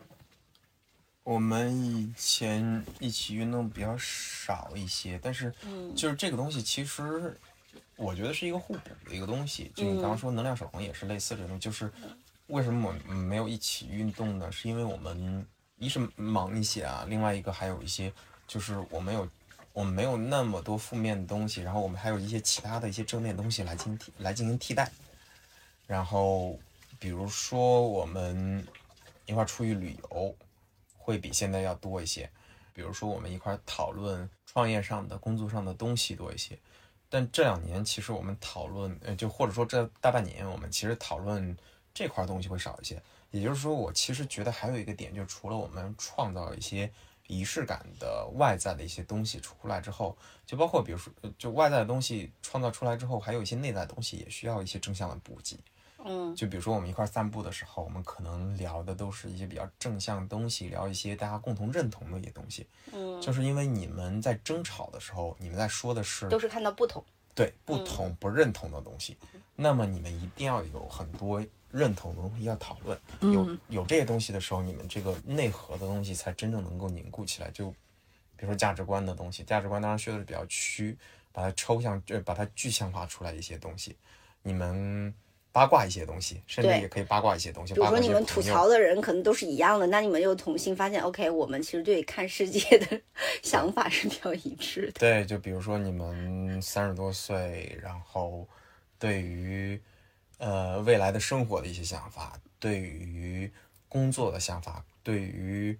我们以前一起运动比较少一些，但是嗯就是这个东西，其实我觉得是一个互补的一个东西。就你刚刚嗯说能量守恒也是类似这种，就是为什么我们没有一起运动呢？是因为我们一是忙一些啊，另外一个还有一些就是我们有我们没有那么多负面的东西，然后我们还有一些其他的一些正面东西来进行替来进行替代。然后比如说我们一块儿出去旅游，会比现在要多一些。比如说我们一块儿讨论创业上的、工作上的东西多一些。但这两年其实我们讨论，呃，就或者说这大半年，我们其实讨论这块东西会少一些。也就是说，我其实觉得还有一个点，就除了我们创造一些仪式感的外在的一些东西出来之后，就包括比如说，呃就外在的东西创造出来之后，还有一些内在的东西也需要一些正向的补给。嗯就比如说我们一块儿散步的时候，我们可能聊的都是一些比较正向的东西，聊一些大家共同认同的一些东西。嗯，就是因为你们在争吵的时候，你们在说的是都是看到不同。对不同不认同的东西，那么你们一定要有很多认同的东西要讨论。有有这些东西的时候，你们这个内核的东西才真正能够凝固起来。就比如说价值观的东西，价值观当然说的是比较虚，把它抽象，就，把它具象化出来一些东西。你们八卦一些东西，甚至也可以八卦一些东西。比如说你们吐槽的人可能都是一样的，那你们又同心发现，OK，我们其实对看世界的想法是比较一致的。对，就比如说你们三十多岁，然后对于呃未来的生活的一些想法，对于工作的想法，对于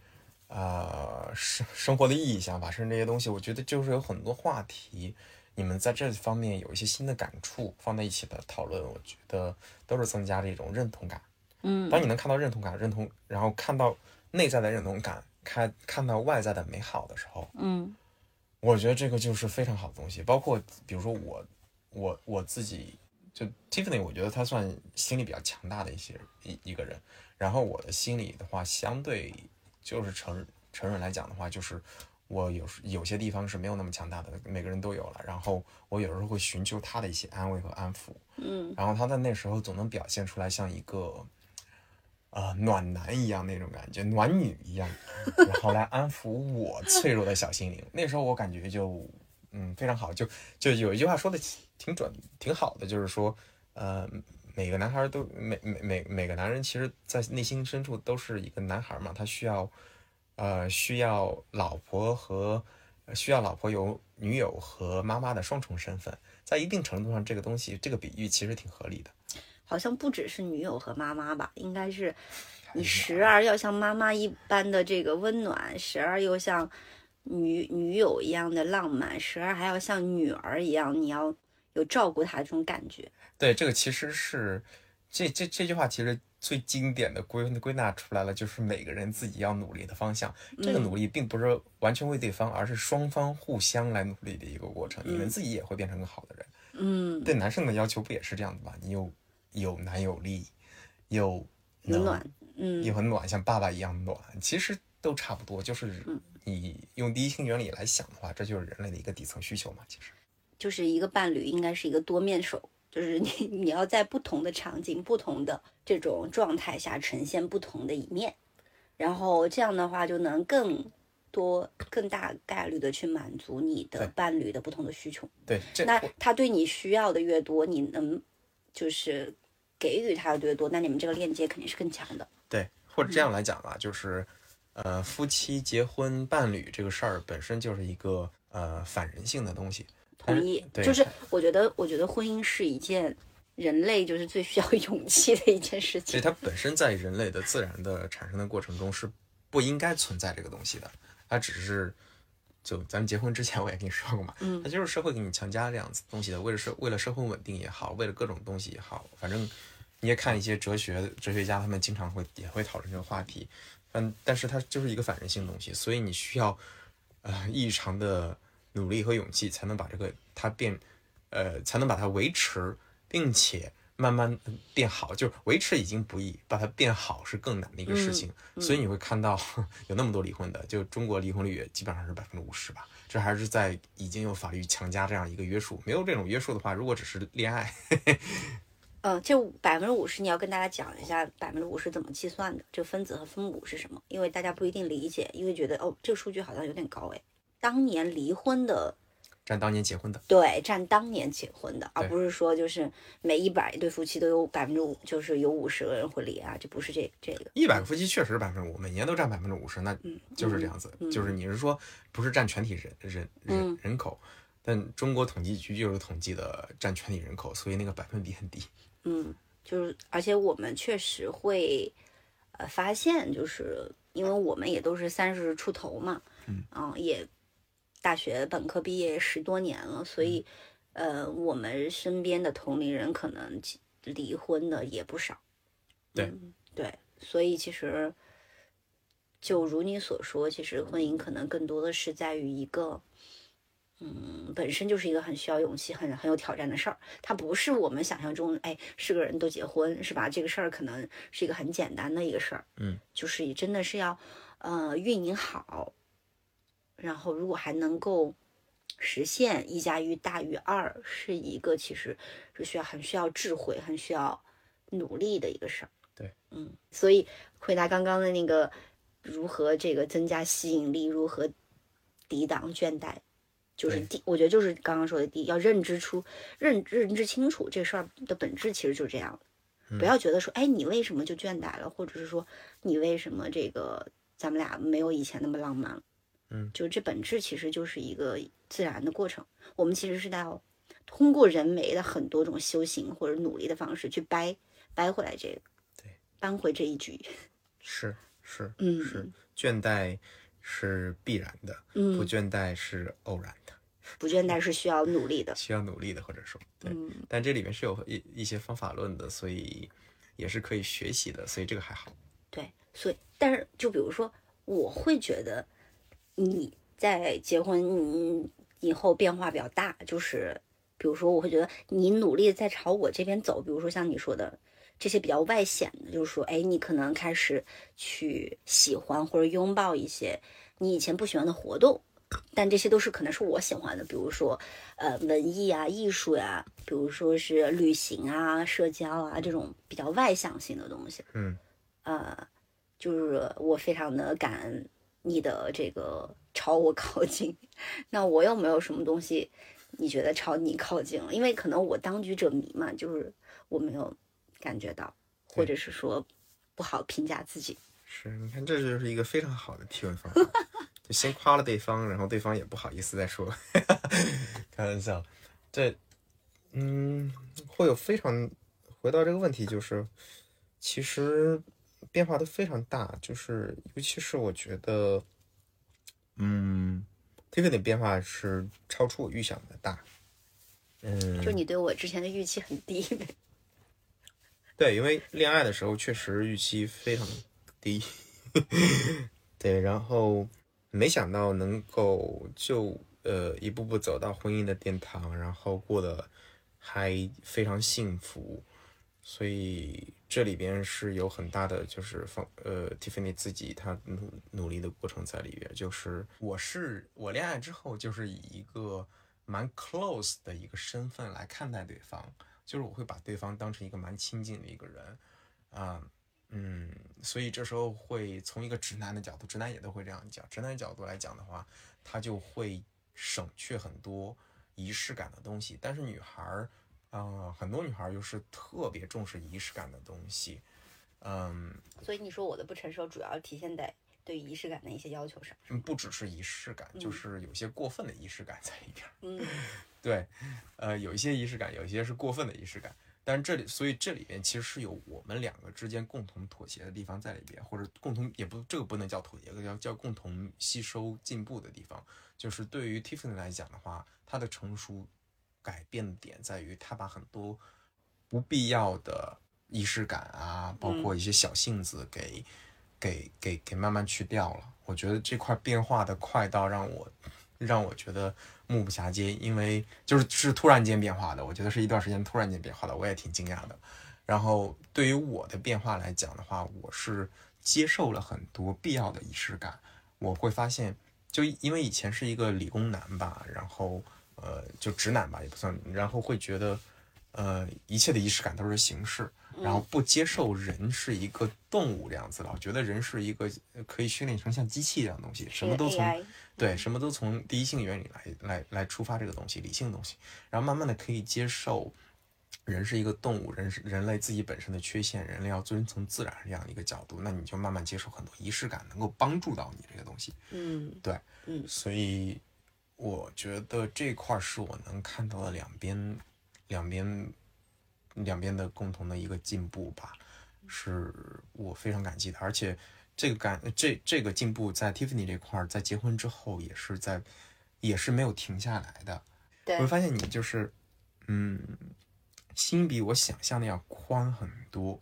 呃生生活的意义想法，甚至这些东西，我觉得就是有很多话题，你们在这方面有一些新的感触，放在一起的讨论，我觉得都是增加这种认同感。嗯。当你能看到认同感、认同，然后看到内在的认同感，看看到外在的美好的时候，嗯。我觉得这个就是非常好的东西，包括比如说我，我我自己就 Tiffany，我觉得她算心理比较强大的一些一一个人，然后我的心理的话，相对就是成成人来讲的话，就是我有时有些地方是没有那么强大的，每个人都有了，然后我有时候会寻求他的一些安慰和安抚，嗯。然后他在那时候总能表现出来像一个，呃，暖男一样那种感觉，暖女一样，然后来安抚我脆弱的小心灵。那时候我感觉就，嗯，非常好。就就有一句话说的挺准，挺好的，就是说，呃，每个男孩都每每每每个男人，其实在内心深处都是一个男孩嘛，他需要，呃，需要老婆和需要老婆有女友和妈妈的双重身份。在一定程度上，这个东西这个比喻其实挺合理的。好像不只是女友和妈妈吧，应该是你时而要像妈妈一般的这个温暖，时而又像女女友一样的浪漫，时而还要像女儿一样，你要有照顾她这种感觉。对，这个其实是这这这句话其实最经典的归归纳出来了，就是每个人自己要努力的方向。这个努力并不是完全为对方，而是双方互相来努力的一个过程。你们自己也会变成更好的人。嗯，对男生的要求不也是这样的吗？你有有男有力，又能很暖，嗯又很暖，像爸爸一样暖，其实都差不多。就是你用第一性原理来想的话，这就是人类的一个底层需求嘛。其实，就是一个伴侣应该是一个多面手，就是你 你要在不同的场景、不同的这种状态下呈现不同的一面，然后这样的话就能更多、更大概率的去满足你的伴侣的不同的需求。对这那他对你需要的越多，你能就是给予他的越多，那你们这个链接肯定是更强的。对，或者这样来讲吧，就是，呃，夫妻结婚伴侣这个事儿本身就是一个呃反人性的东西。同意，对就是我觉得，我觉得婚姻是一件人类就是最需要 勇气的一件事情所以。它本身在人类的自然的产生的过程中是不应该存在这个东西的，它只是。就咱们结婚之前我也跟你说过嘛，嗯它就是社会给你强加这样子东西的，为了社为了社会稳定也好，为了各种东西也好，反正你也看一些哲学哲学家，他们经常会也会讨论这个话题，嗯，但是它就是一个反人性的东西，所以你需要呃异常的努力和勇气，才能把这个它变，呃，才能把它维持，并且慢慢变好。就是维持已经不易，把它变好是更难的一个事情。所以你会看到有那么多离婚的，就中国离婚率也基本上是百分之五十吧。这还是在已经有法律强加这样一个约束，没有这种约束的话，如果只是恋爱。嗯，这百分之五十你要跟大家讲一下百分之五十怎么计算的，这个分子和分母是什么？因为大家不一定理解，因为觉得哦，这个数据好像有点高哎。当年离婚的占当年结婚的，对，占当年结婚的，而不是说就是每一百对夫妻都有百分之五，就是有五十个人会离啊，就不是这这个。一百个夫妻确实百分之五，每年都占百分之五十，那就是这样子。就是你是说不是占全体人人人人口，但中国统计局就是统计的占全体人口，所以那个百分比很低。嗯，就是，而且我们确实会，呃，发现，就是因为我们也都是三十出头嘛，嗯，也大学本科毕业十多年了，所以，呃，我们身边的同龄人可能离婚的也不少，对，对，所以其实，就如你所说，其实婚姻可能更多的是在于一个。嗯，本身就是一个很需要勇气、很很有挑战的事儿。它不是我们想象中，哎，是个人都结婚是吧？这个事儿可能是一个很简单的一个事儿。嗯，就是真的是要，呃，运营好，然后如果还能够实现一加一大于二，是一个其实是需要很需要智慧、很需要努力的一个事儿。对，嗯，所以回答刚刚的那个，如何这个增加吸引力，如何抵挡倦怠。就是第，我觉得就是刚刚说的第一，要认知出认认知清楚这事儿的本质，其实就是这样不要觉得说，哎，你为什么就倦怠了，或者是说你为什么这个咱们俩没有以前那么浪漫了？嗯，就这本质其实就是一个自然的过程。我们其实是要通过人为的很多种修行或者努力的方式去掰掰回来这个，对，扳回这一局。是是，嗯，是倦怠是必然的，嗯，不倦怠是偶然。不倦怠是需要努力的，需要努力的，或者说，对，但这里面是有一一些方法论的，所以也是可以学习的，所以这个还好。对，所以，但是就比如说，我会觉得你在结婚以后变化比较大，就是比如说，我会觉得你努力在朝我这边走，比如说像你说的这些比较外显的，就是说，哎，你可能开始去喜欢或者拥抱一些你以前不喜欢的活动。但这些都是可能是我喜欢的，比如说，呃，文艺啊、艺术呀，比如说是旅行啊、社交啊这种比较外向性的东西。嗯，呃，就是我非常的感恩你的这个朝我靠近。那我又没有什么东西你觉得朝你靠近了？因为可能我当局者迷嘛，就是我没有感觉到，或者是说不好评价自己。是，你看，这就是一个非常好的提问方法。先夸了对方，然后对方也不好意思再说，开玩笑。对，嗯，会有非常回到这个问题，就是其实变化都非常大，就是尤其是我觉得，嗯，Tiffany 的变化是超出我预想的大。嗯，就你对我之前的预期很低呗？对，因为恋爱的时候确实预期非常低。对，然后。没想到能够就呃一步步走到婚姻的殿堂，然后过得还非常幸福，所以这里边是有很大的就是方呃 Tiffany 自己她努努力的过程在里边。就是我是我恋爱之后就是以一个蛮 close 的一个身份来看待对方，就是我会把对方当成一个蛮亲近的一个人啊。所以这时候会从一个直男的角度，直男也都会这样讲。直男角度来讲的话，他就会省去很多仪式感的东西。但是女孩儿，嗯，很多女孩儿又是特别重视仪式感的东西，嗯。所以你说我的不成熟，主要体现在对仪式感的一些要求上。嗯，不只是仪式感，就是有些过分的仪式感在里边。嗯，对，呃，有一些仪式感，有一些是过分的仪式感。但是这里，所以这里面其实是有我们两个之间共同妥协的地方在里边，或者共同也不这个不能叫妥协，叫叫共同吸收进步的地方。就是对于 Tiffany 来讲的话，她的成熟改变的点在于，她把很多不必要的仪式感啊，包括一些小性子给、给给给慢慢去掉了。我觉得这块变化的快到让我让我觉得目不暇接，因为就是是突然间变化的，我觉得是一段时间突然间变化的，我也挺惊讶的。然后对于我的变化来讲的话，我是接受了很多必要的仪式感。我会发现，就因为以前是一个理工男吧，然后呃，就直男吧也不算，然后会觉得，呃，一切的仪式感都是形式，然后不接受人是一个动物这样子了，觉得人是一个可以训练成像机器一样的东西，什么都从对什么都从第一性原理来来来出发这个东西，理性的东西，然后慢慢的可以接受。人是一个动物，人是人类自己本身的缺陷，人类要遵从自然这样的一个角度，那你就慢慢接受很多仪式感，能够帮助到你这个东西。嗯，对，嗯，所以我觉得这块是我能看到的两边，两边，两边的共同的一个进步吧，是我非常感激的。而且这个感这这个进步在 Tiffany 这块，在结婚之后也是在，也是没有停下来的。对，我会发现你就是，嗯。心比我想象的要宽很多，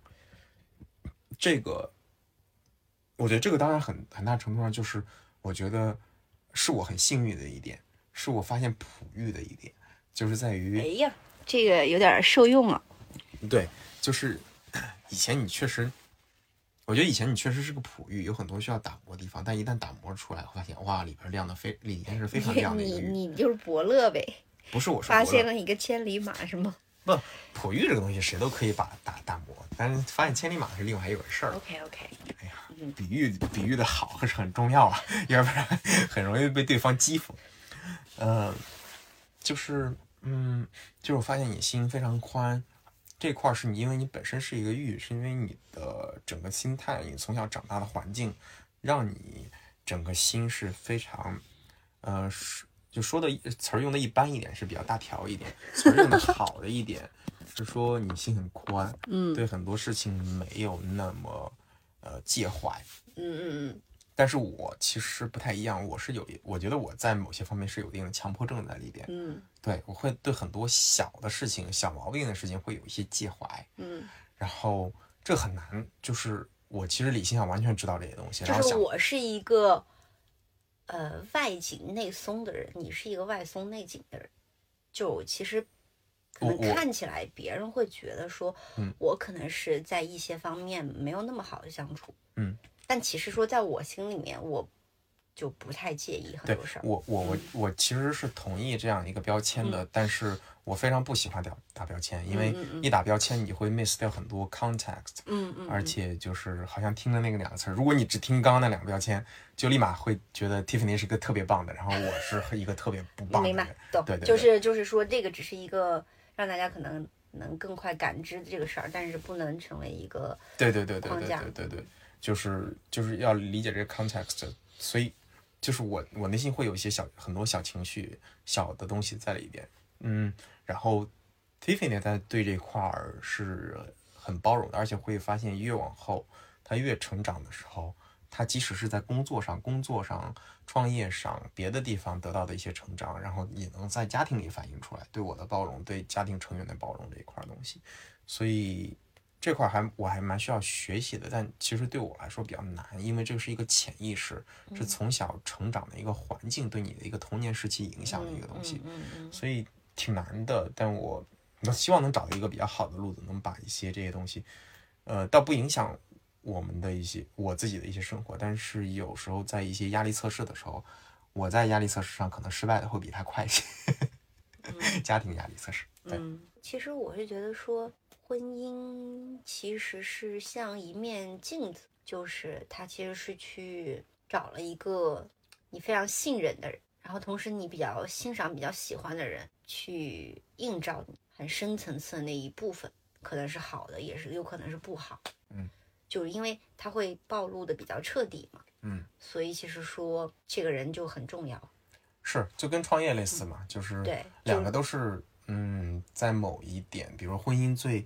这个，我觉得这个当然很很大程度上就是我觉得是我很幸运的一点，是我发现璞玉的一点，就是在于，哎呀，这个有点受用了。对，就是以前你确实，我觉得以前你确实是个璞玉，有很多需要打磨的地方，但一旦打磨出来，发现哇，里边亮的非里面是非常亮的一个玉。你你就是伯乐呗？不是我说，发现了一个千里马是吗？不，璞玉这个东西谁都可以把打打磨，但是发现千里马是另外一回事儿。OK OK。哎呀，比喻比喻的好还是很重要啊，要不然很容易被对方讥讽。嗯，就是嗯，就是我发现你心非常宽，这块是你因为你本身是一个玉，是因为你的整个心态，你从小长大的环境，让你整个心是非常，呃是。就说的词儿用的一般一点是比较大条一点，词儿用的好的一点是说你心很宽，嗯，对很多事情没有那么呃介怀，嗯嗯嗯。但是我其实不太一样，我是有，我觉得我在某些方面是有一定的强迫症在里边，嗯，对我会对很多小的事情、小毛病的事情会有一些介怀，嗯，然后这很难，就是我其实理性上完全知道这些东西，就是我是一个。呃，外紧内松的人，你是一个外松内紧的人，就其实可能看起来别人会觉得说，我可能是在一些方面没有那么好的相处，嗯，但其实说在我心里面，我就不太介意很多事儿。我我我我其实是同意这样一个标签的，但是。我非常不喜欢打打标签，因为一打标签你会 miss 掉很多 context，嗯嗯，而且就是好像听的那个两个词儿，如果你只听刚刚那两个标签，就立马会觉得 Tiffany 是一个特别棒的，然后我是一个特别不棒的。明白，懂。对对，就是就是说这个只是一个让大家可能能更快感知的这个事儿，但是不能成为一个对对对对对对对对，就是就是要理解这个 context，所以就是我我内心会有一些小很多小情绪小的东西在里边，嗯。然后，Tiffany 在对这块儿是很包容的，而且会发现越往后，他越成长的时候，他即使是在工作上、工作上、创业上、别的地方得到的一些成长，然后也能在家庭里反映出来，对我的包容，对家庭成员的包容这一块东西。所以这块还我还蛮需要学习的，但其实对我来说比较难，因为这个是一个潜意识，是从小成长的一个环境对你的一个童年时期影响的一个东西，所以。挺难的，但我我希望能找到一个比较好的路子，能把一些这些东西，呃，倒不影响我们的一些我自己的一些生活。但是有时候在一些压力测试的时候，我在压力测试上可能失败的会比他快一些。家庭压力测试，嗯，其实我是觉得说，婚姻其实是像一面镜子，就是他其实是去找了一个你非常信任的人。然后同时，你比较欣赏、比较喜欢的人去映照你很深层次的那一部分，可能是好的，也是有可能是不好。嗯，就是因为他会暴露的比较彻底嘛。嗯，所以其实说这个人就很重要。是，就跟创业类似嘛，就是对两个都是嗯，在某一点，比如婚姻最，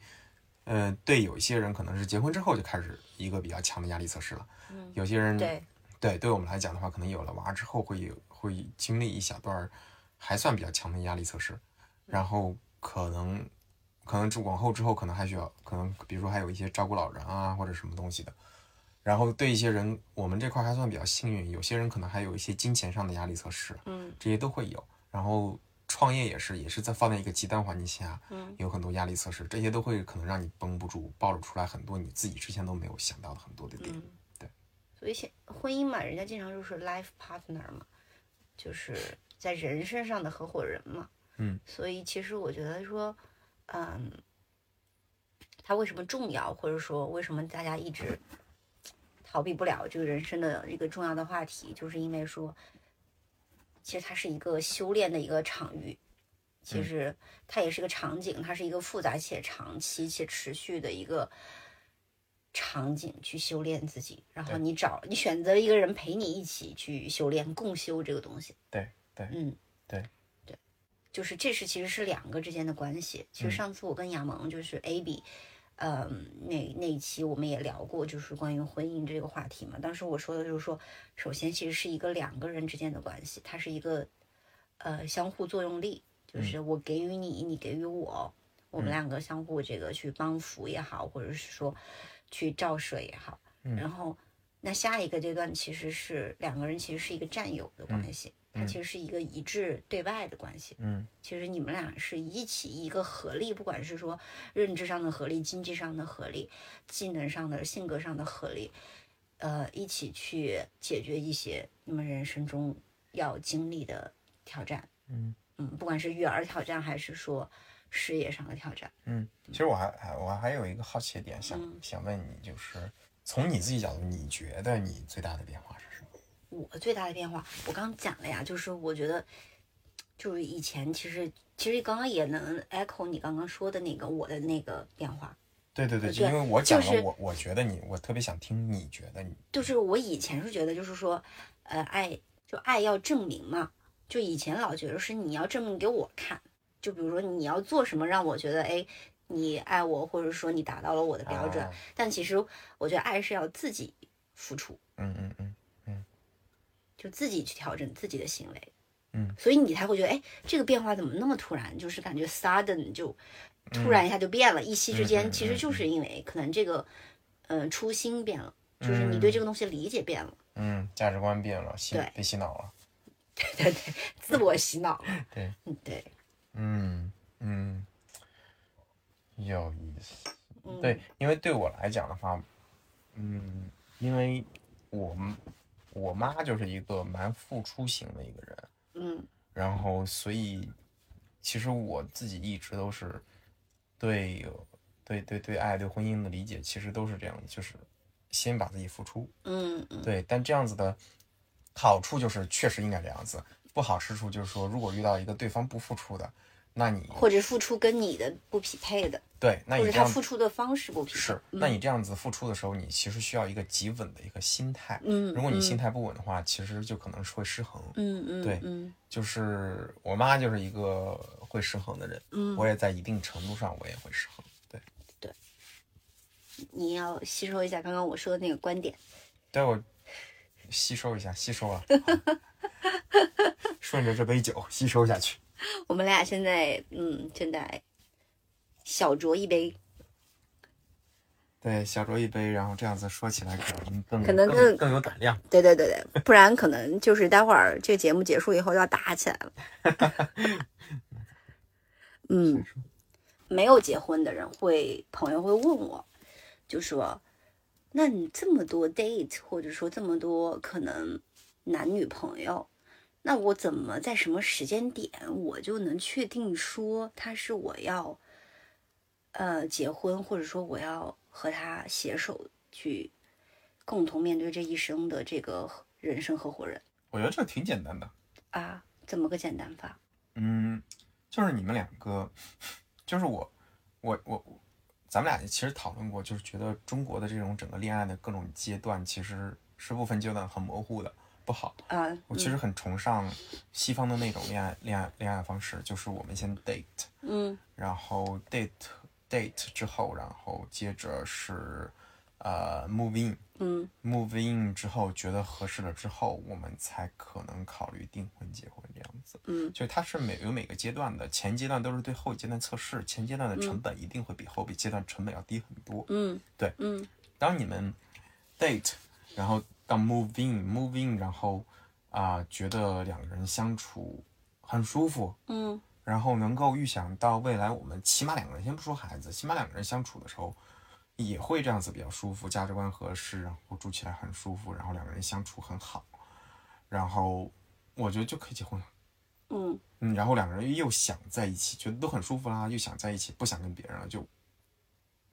呃，对有一些人可能是结婚之后就开始一个比较强的压力测试了。嗯，有些人对对，对我们来讲的话，可能有了娃之后会有。会经历一小段还算比较强的压力测试，然后可能可能之往后之后可能还需要，可能比如说还有一些照顾老人啊或者什么东西的。然后对一些人，我们这块还算比较幸运，有些人可能还有一些金钱上的压力测试，嗯这些都会有。然后创业也是，也是在放在一个极端环境下，嗯有很多压力测试，这些都会可能让你绷不住，暴露出来很多你自己之前都没有想到的很多的点。嗯，对。所以现婚姻嘛，人家经常就是 life partner 嘛，就是在人身上的合伙人嘛。嗯。所以其实我觉得说，嗯，它为什么重要，或者说为什么大家一直逃避不了这个人生的一个重要的话题，就是因为说，其实它是一个修炼的一个场域。其实它也是个场景，它是一个复杂且长期且持续的一个场景去修炼自己，然后你找你选择一个人陪你一起去修炼共修这个东西。对对嗯，对对，就是这是其实是两个之间的关系。其实嗯上次我跟亚萌就是 AB，嗯，那那一期我们也聊过，就是关于婚姻这个话题嘛。当时我说的就是说，首先其实是一个两个人之间的关系，它是一个呃相互作用力，就是我给予你，你给予我，我们两个相互这个去帮扶也好，或者是说去照射也好。然后那下一个阶段其实是两个人其实是一个战友的关系，它其实是一个一致对外的关系。嗯其实你们俩是一起一个合力，不管是说认知上的合力、经济上的合力、技能上的、性格上的合力，呃，一起去解决一些你们人生中要经历的挑战。嗯嗯，不管是育儿挑战，还是说事业上的挑战。嗯。其实我还还我还有一个好奇的点想、嗯想问你，就是从你自己角度，你觉得你最大的变化是什么？我最大的变化，我刚讲了呀，就是我觉得，就是以前其实其实刚刚也能 echo 你刚刚说的那个我的那个变化，对对对，对就因为我讲了，就是我我觉得你，我特别想听你觉得你，就是我以前是觉得，就是说，呃，爱就爱要证明嘛，就以前老觉得是你要证明给我看，就比如说你要做什么让我觉得，哎，你爱我，或者说你达到了我的标准，啊。但其实我觉得爱是要自己付出，嗯嗯嗯嗯。就自己去调整自己的行为，嗯，所以你才会觉得，哎，这个变化怎么那么突然？就是感觉 sudden 就突然一下就变了，一夕之间，嗯嗯其实就是。因为可能这个，呃，初心变了，就是你对这个东西理解变了，嗯，价值观变了，洗对被洗脑了，对对，自我洗脑了，对，嗯，对，嗯嗯，有意思。嗯，对，因为对我来讲的话，嗯，因为我们我妈就是一个蛮付出型的一个人，嗯。然后所以其实我自己一直都是对对对对爱对婚姻的理解，其实都是这样的，就是先把自己付出，嗯嗯。对，但这样子的好处就是确实应该这样子，不好之处就是说，如果遇到一个对方不付出的，那你或者付出跟你的不匹配的，对，那你这样付出的方式不匹配，是，那你这样子付出的时候，你其实需要一个极稳的一个心态。嗯，如果你嗯心态不稳的话，其实就可能是会失衡。嗯嗯对嗯就是我妈就是一个会失衡的人，嗯，我也在一定程度上我也会失衡。对，你要吸收一下刚刚我说的那个观点，对我吸收一下，吸收了，顺着这杯酒吸收下去。我们俩现在嗯正在小酌一杯，对，小酌一杯，然后这样子说起来可能更更可能更更有胆量。对对对对，不然可能就是待会儿这个节目结束以后要打起来了。嗯，没有结婚的人会朋友会问我，就说，那你这么多 date 或者说这么多可能男女朋友，那我怎么在什么时间点我就能确定说他是我要呃结婚，或者说我要和他携手去共同面对这一生的这个人生合伙人我觉得这挺简单的。啊？怎么个简单法？嗯，就是你们两个，就是我，我我，咱们俩其实讨论过，就是觉得中国的这种整个恋爱的各种阶段，其实是不分阶段很模糊的，不好。啊，我其实很崇尚西方的那种恋爱恋爱恋爱方式，就是我们先 date，嗯然后 date date 之后，然后接着是呃 move in。嗯。move in 之后觉得合适了之后，我们才可能考虑订婚结婚这样子。嗯。就它是每有每个阶段的，前阶段都是对后阶段测试，前阶段的成本一定会比后阶段成本要低很多。嗯，对。嗯。当你们 date，然后到 move in，move in，然后啊、觉得两个人相处很舒服，嗯然后能够预想到未来我们起码两个人，先不说孩子，起码两个人相处的时候也会这样子比较舒服，价值观合适，然后住起来很舒服，然后两个人相处很好，然后我觉得就可以结婚了。嗯嗯，然后两个人又想在一起，觉得都很舒服啦，又想在一起，不想跟别人了，就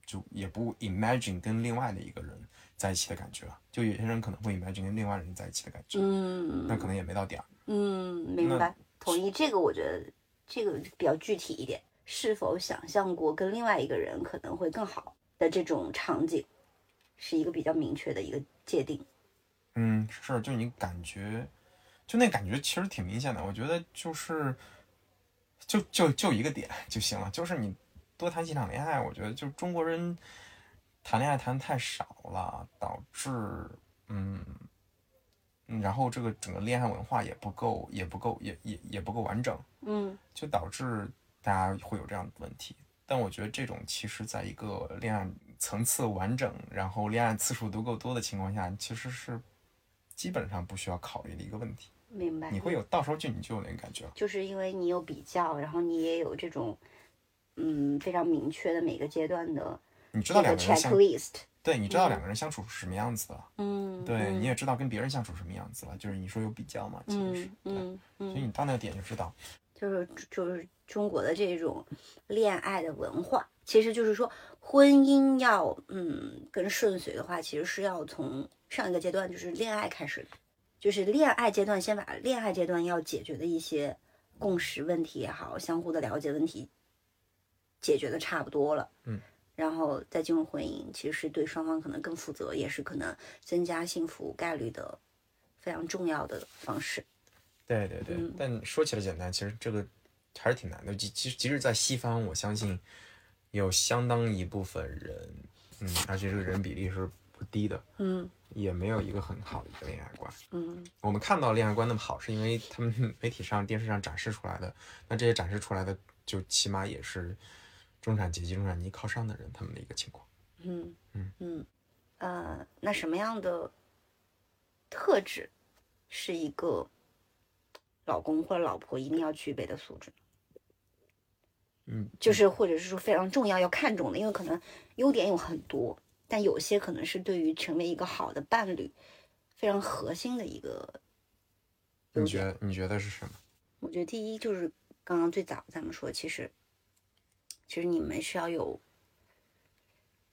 就也不 imagine 跟另外的一个人在一起的感觉了。就有些人可能会 imagine 跟另外人在一起的感觉，嗯那可能也没到点儿。嗯，明白，同意。这个我觉得这个比较具体一点，是否想象过跟另外一个人可能会更好的这种场景，是一个比较明确的一个界定。嗯，是，就你感觉，就那感觉其实挺明显的。我觉得就是，就就就一个点 就行了，就是你多谈几场恋爱。我觉得就中国人谈恋爱谈太少了，导致嗯，嗯然后这个整个恋爱文化也不够，也不够，也也也不够完整，嗯就导致大家会有这样的问题。但我觉得这种其实在一个恋爱层次完整，然后恋爱次数足够多的情况下，其实是基本上不需要考虑的一个问题。明白。你会有到时候就你就有那个感觉了。就是因为你有比较，然后你也有这种嗯非常明确的每个阶段的你知道这个两个人相，checklist。对，你知道两个人相处是什么样子的，嗯，对，嗯你也知道跟别人相处什么样子了。就是你说有比较嘛，其实是，嗯所以你到那个点就知道。就是就是中国的这种恋爱的文化，其实就是说婚姻要嗯跟顺遂的话，其实是要从上一个阶段就是恋爱开始的，就是恋爱阶段先把恋爱阶段要解决的一些共识问题也好，相互的了解问题解决的差不多了，嗯。然后再进入婚姻，其实是对双方可能更负责，也是可能增加幸福概率的非常重要的方式。对对对，嗯但说起来简单，其实这个还是挺难的。即即即使在西方，我相信有相当一部分人，嗯，而且这个人比例是不低的，嗯也没有一个很好的一个恋爱观。嗯我们看到恋爱观那么好，是因为他们媒体上、电视上展示出来的。那这些展示出来的，就起码也是中产阶级、中产阶级靠上的人他们的一个情况。嗯嗯嗯，呃，那什么样的特质是一个老公或者老婆一定要具备的素质？嗯，就是或者是说非常重要要看重的，因为可能优点有很多，但有些可能是对于成为一个好的伴侣非常核心的一个。你觉得你觉得是什么？我觉得第一就是刚刚最早咱们说，其实其实你们是要有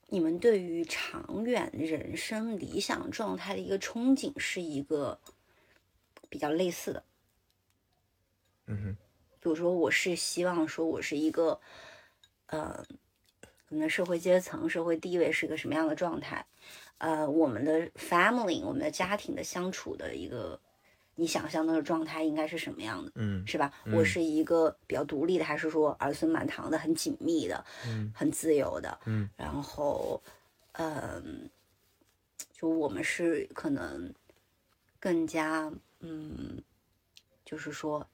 你们对于长远人生理想状态的一个憧憬是一个比较类似的。嗯哼，比如说，我是希望说我是一个，呃，可能社会阶层、社会地位是个什么样的状态，呃，我们的 family、我们的家庭的相处的一个你想象中的状态应该是什么样的，嗯是吧？我是一个比较独立的，还是说儿孙满堂的、很紧密的、嗯很自由的？嗯然后，嗯，就我们是可能更加，嗯，就是说，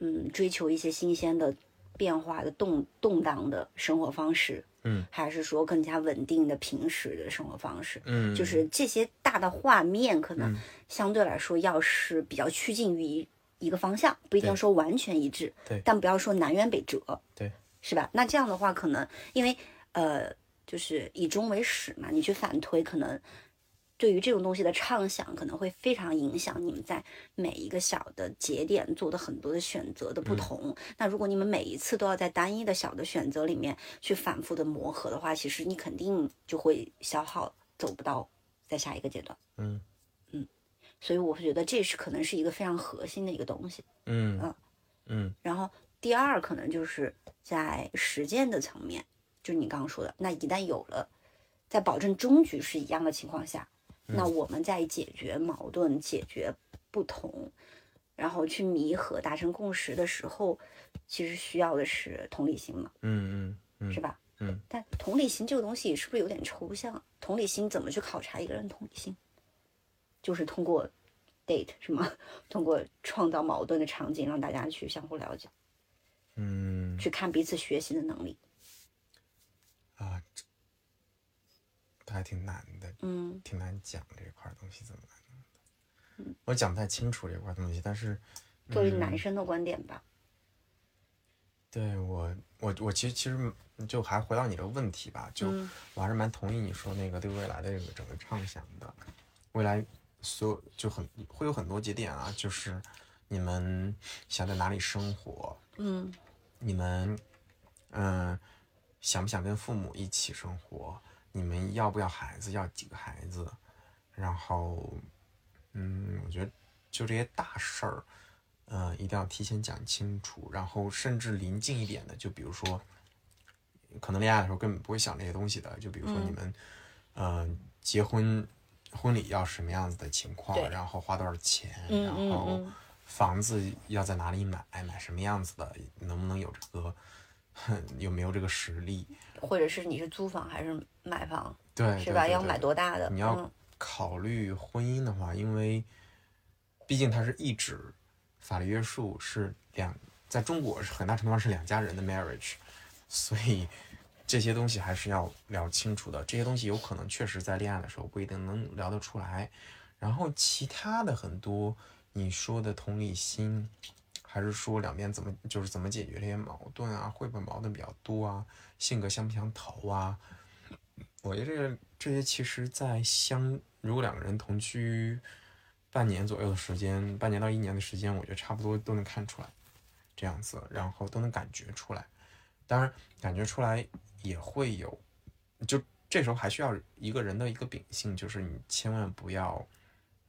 嗯，追求一些新鲜的、变化的、动动荡的生活方式，嗯，还是说更加稳定的、平时的生活方式？嗯，就是这些大的画面，可能嗯。相对来说要是比较趋近于一一个方向，不一定对。说完全一致，对。但不要说南辕北辙，对，是吧？那这样的话，可能因为呃，就是以终为始嘛，你去反推，可能对于这种东西的畅想，可能会非常影响你们在每一个小的节点做的很多的选择的不同。那如果你们每一次都要在单一的小的选择里面去反复的磨合的话，其实你肯定就会消耗，走不到在下一个阶段。嗯所以我会觉得这是可能是一个非常核心的一个东西。嗯嗯嗯然后第二可能就是在实践的层面，就是你刚刚说的，那一旦有了，在保证终局是一样的情况下，那我们在解决矛盾、解决不同，然后去弥合、达成共识的时候，其实需要的是同理心嘛，嗯嗯嗯，是吧？嗯，但同理心这个东西是不是有点抽象？同理心怎么去考察一个人同理心？就是通过 date 是吗？通过创造矛盾的场景，让大家去相互了解，嗯去看彼此学习的能力。啊，还挺难的，嗯。挺难讲这块东西怎么来的。我讲不太清楚这块东西，但是作为男生的观点吧，对我，我我其实其实就还回到你这个问题吧，就嗯。我还是蛮同意你说那个对未来的这个整个畅想的，未来所有就很会有很多节点啊，就是你们想在哪里生活，嗯。你们嗯、想不想跟父母一起生活，你们要不要孩子，要几个孩子，然后嗯，我觉得就这些大事儿。呃，一定要提前讲清楚，然后甚至临近一点的，就比如说，可能恋爱的时候根本不会想这些东西的，就比如说嗯你们，呃，结婚婚礼要什么样子的情况对，然后花多少钱，嗯然后嗯嗯房子要在哪里买，买什么样子的，能不能有这个，有没有这个实力，或者是你是租房还是买房，对，是吧？要买多大的？你要嗯考虑婚姻的话，因为毕竟它是一纸法律约束，是两，在中国是很大程度上是两家人的 marriage，所以这些东西还是要聊清楚的。这些东西有可能确实在恋爱的时候不一定能聊得出来，然后其他的很多你说的同理心，还是说两边怎么就是怎么解决这些矛盾啊，会不会矛盾比较多啊，性格相不相投啊？我觉得这个这些其实，在相如果两个人同居半年左右的时间，半年到一年的时间，我觉得差不多都能看出来，这样子，然后都能感觉出来。当然，感觉出来也会有，就这时候还需要一个人的一个秉性，就是你千万不要，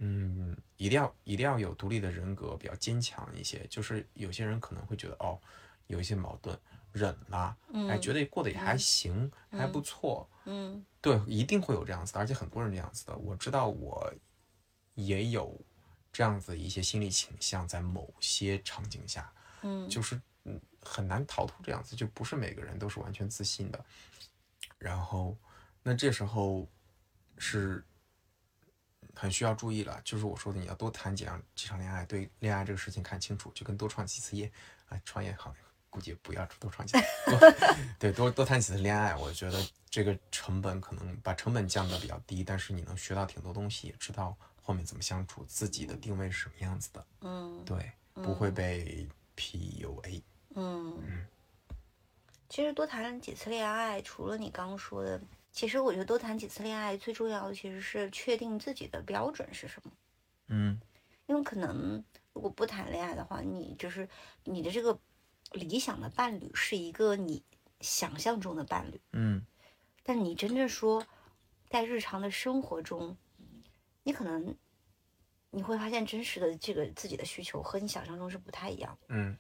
嗯，一定要一定要有独立的人格，比较坚强一些。就是有些人可能会觉得哦，有一些矛盾忍了，哎，觉得过得也还行，还不错，嗯对，一定会有这样子的，而且很多人这样子的。我知道我也有这样子一些心理倾向，在某些场景下，嗯就是嗯很难逃脱这样子，就不是每个人都是完全自信的。然后，那这时候是很需要注意了，就是我说的，你要多谈几场几场恋爱，对恋爱这个事情看清楚，就跟多创几次业，啊，创业好，估计不要多创几次，对，多多谈几次恋爱，我觉得这个成本可能把成本降得比较低，但是你能学到挺多东西，也知道后面怎么相处，自己的定位是什么样子的，嗯对，不会被 PUA。嗯。其实多谈几次恋爱，除了你刚刚说的，其实我觉得多谈几次恋爱，最重要的其实是确定自己的标准是什么。嗯。因为可能如果不谈恋爱的话，你就是你的这个理想的伴侣是一个你想象中的伴侣，嗯。但你真正说在日常的生活中，你可能你会发现真实的这个自己的需求和你想象中是不太一样的，嗯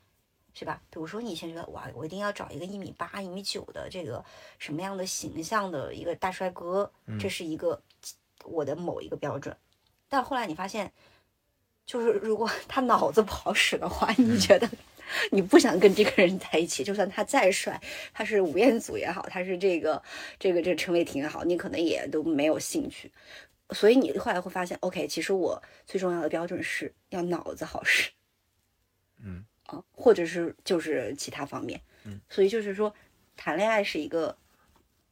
是吧？比如说你以前觉得哇，我一定要找一个一米八、一米九的这个什么样的形象的一个大帅哥，这是一个我的某一个标准。但后来你发现，就是如果他脑子不好使的话，你觉得你不想跟这个人在一起，就算他再帅，他是吴彦祖也好，他是这个这个这个陈伟霆也好，你可能也都没有兴趣。所以你后来会发现，OK，其实我最重要的标准是要脑子好使。嗯啊，或者是就是其他方面，嗯，所以就是说，谈恋爱是一个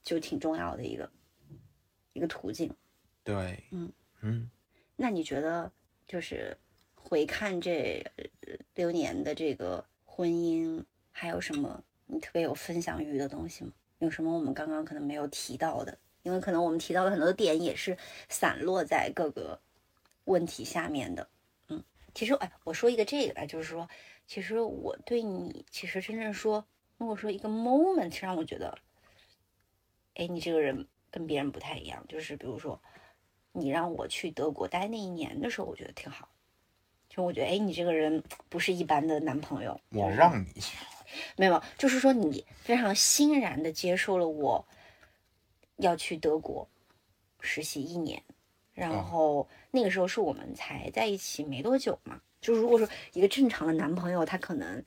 就挺重要的一个一个途径。对，嗯嗯那你觉得就是回看这呃六年的这个婚姻，还有什么你特别有分享欲的东西吗？有什么我们刚刚可能没有提到的？因为可能我们提到的很多点也是散落在各个问题下面的。嗯，其实哎，我说一个这个吧，就是说，其实我对你，其实真正说，如果说一个 moment 让我觉得，哎，你这个人跟别人不太一样，就是比如说，你让我去德国待那一年的时候，我觉得挺好。就我觉得，哎，你这个人不是一般的男朋友。我让你 没有，就是说你非常欣然的接受了我要去德国实习一年，然哦后那个时候是我们才在一起没多久嘛。就如果说一个正常的男朋友，他可能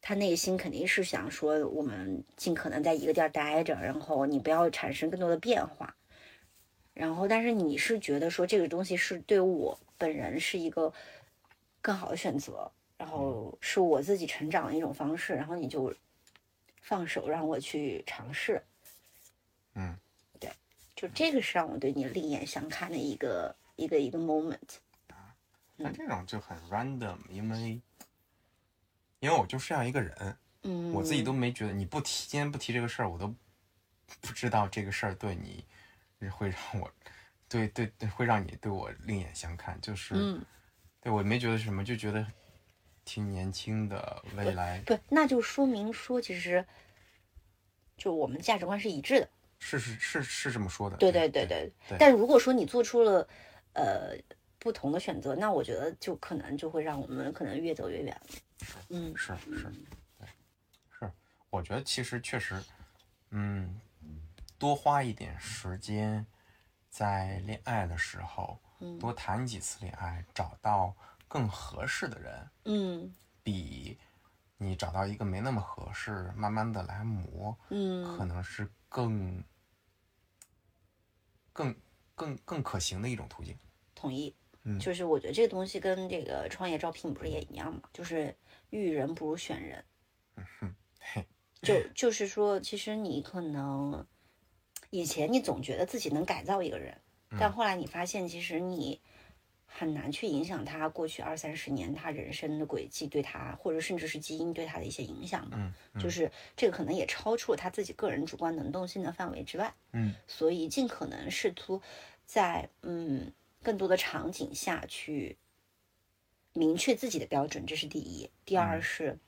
他内心肯定是想说，我们尽可能在一个地儿待着，然后你不要产生更多的变化。然后，但是你是觉得说这个东西是对我本人是一个更好的选择，然后是我自己成长的一种方式，然后你就放手让我去尝试。嗯，对，就这个是让我对你另眼相看的一个一个一个 moment。那这种就很 random，因为因为我就是这样一个人，嗯，我自己都没觉得你不提今天不提这个事儿，我都不知道这个事儿对你会让我对对对会让你对我另眼相看，就是、嗯，对我没觉得什么，就觉得挺年轻的，未来对，那就说明说其实就我们价值观是一致的。是是是是这么说的，对对对对对但如果说你做出了呃不同的选择，那我觉得就可能就会让我们可能越走越远。嗯是是，对，是，我觉得其实确实，嗯，多花一点时间在恋爱的时候，嗯多谈几次恋爱，找到更合适的人，嗯比你找到一个没那么合适，慢慢的来磨，嗯可嗯能是更更更更可行的一种途径。同意。嗯就是我觉得这个东西跟这个创业招聘不是也一样吗？就是遇人不如选人。嘿，就就是说，其实你可能以前你总觉得自己能改造一个人，嗯但后来你发现，其实你很难去影响他过去二三十年他人生的轨迹对他，或者甚至是基因对他的一些影响嘛。嗯嗯就是这个可能也超出了他自己个人主观能动性的范围之外，嗯所以尽可能试图在嗯更多的场景下去明确自己的标准，这是第一。第二嗯是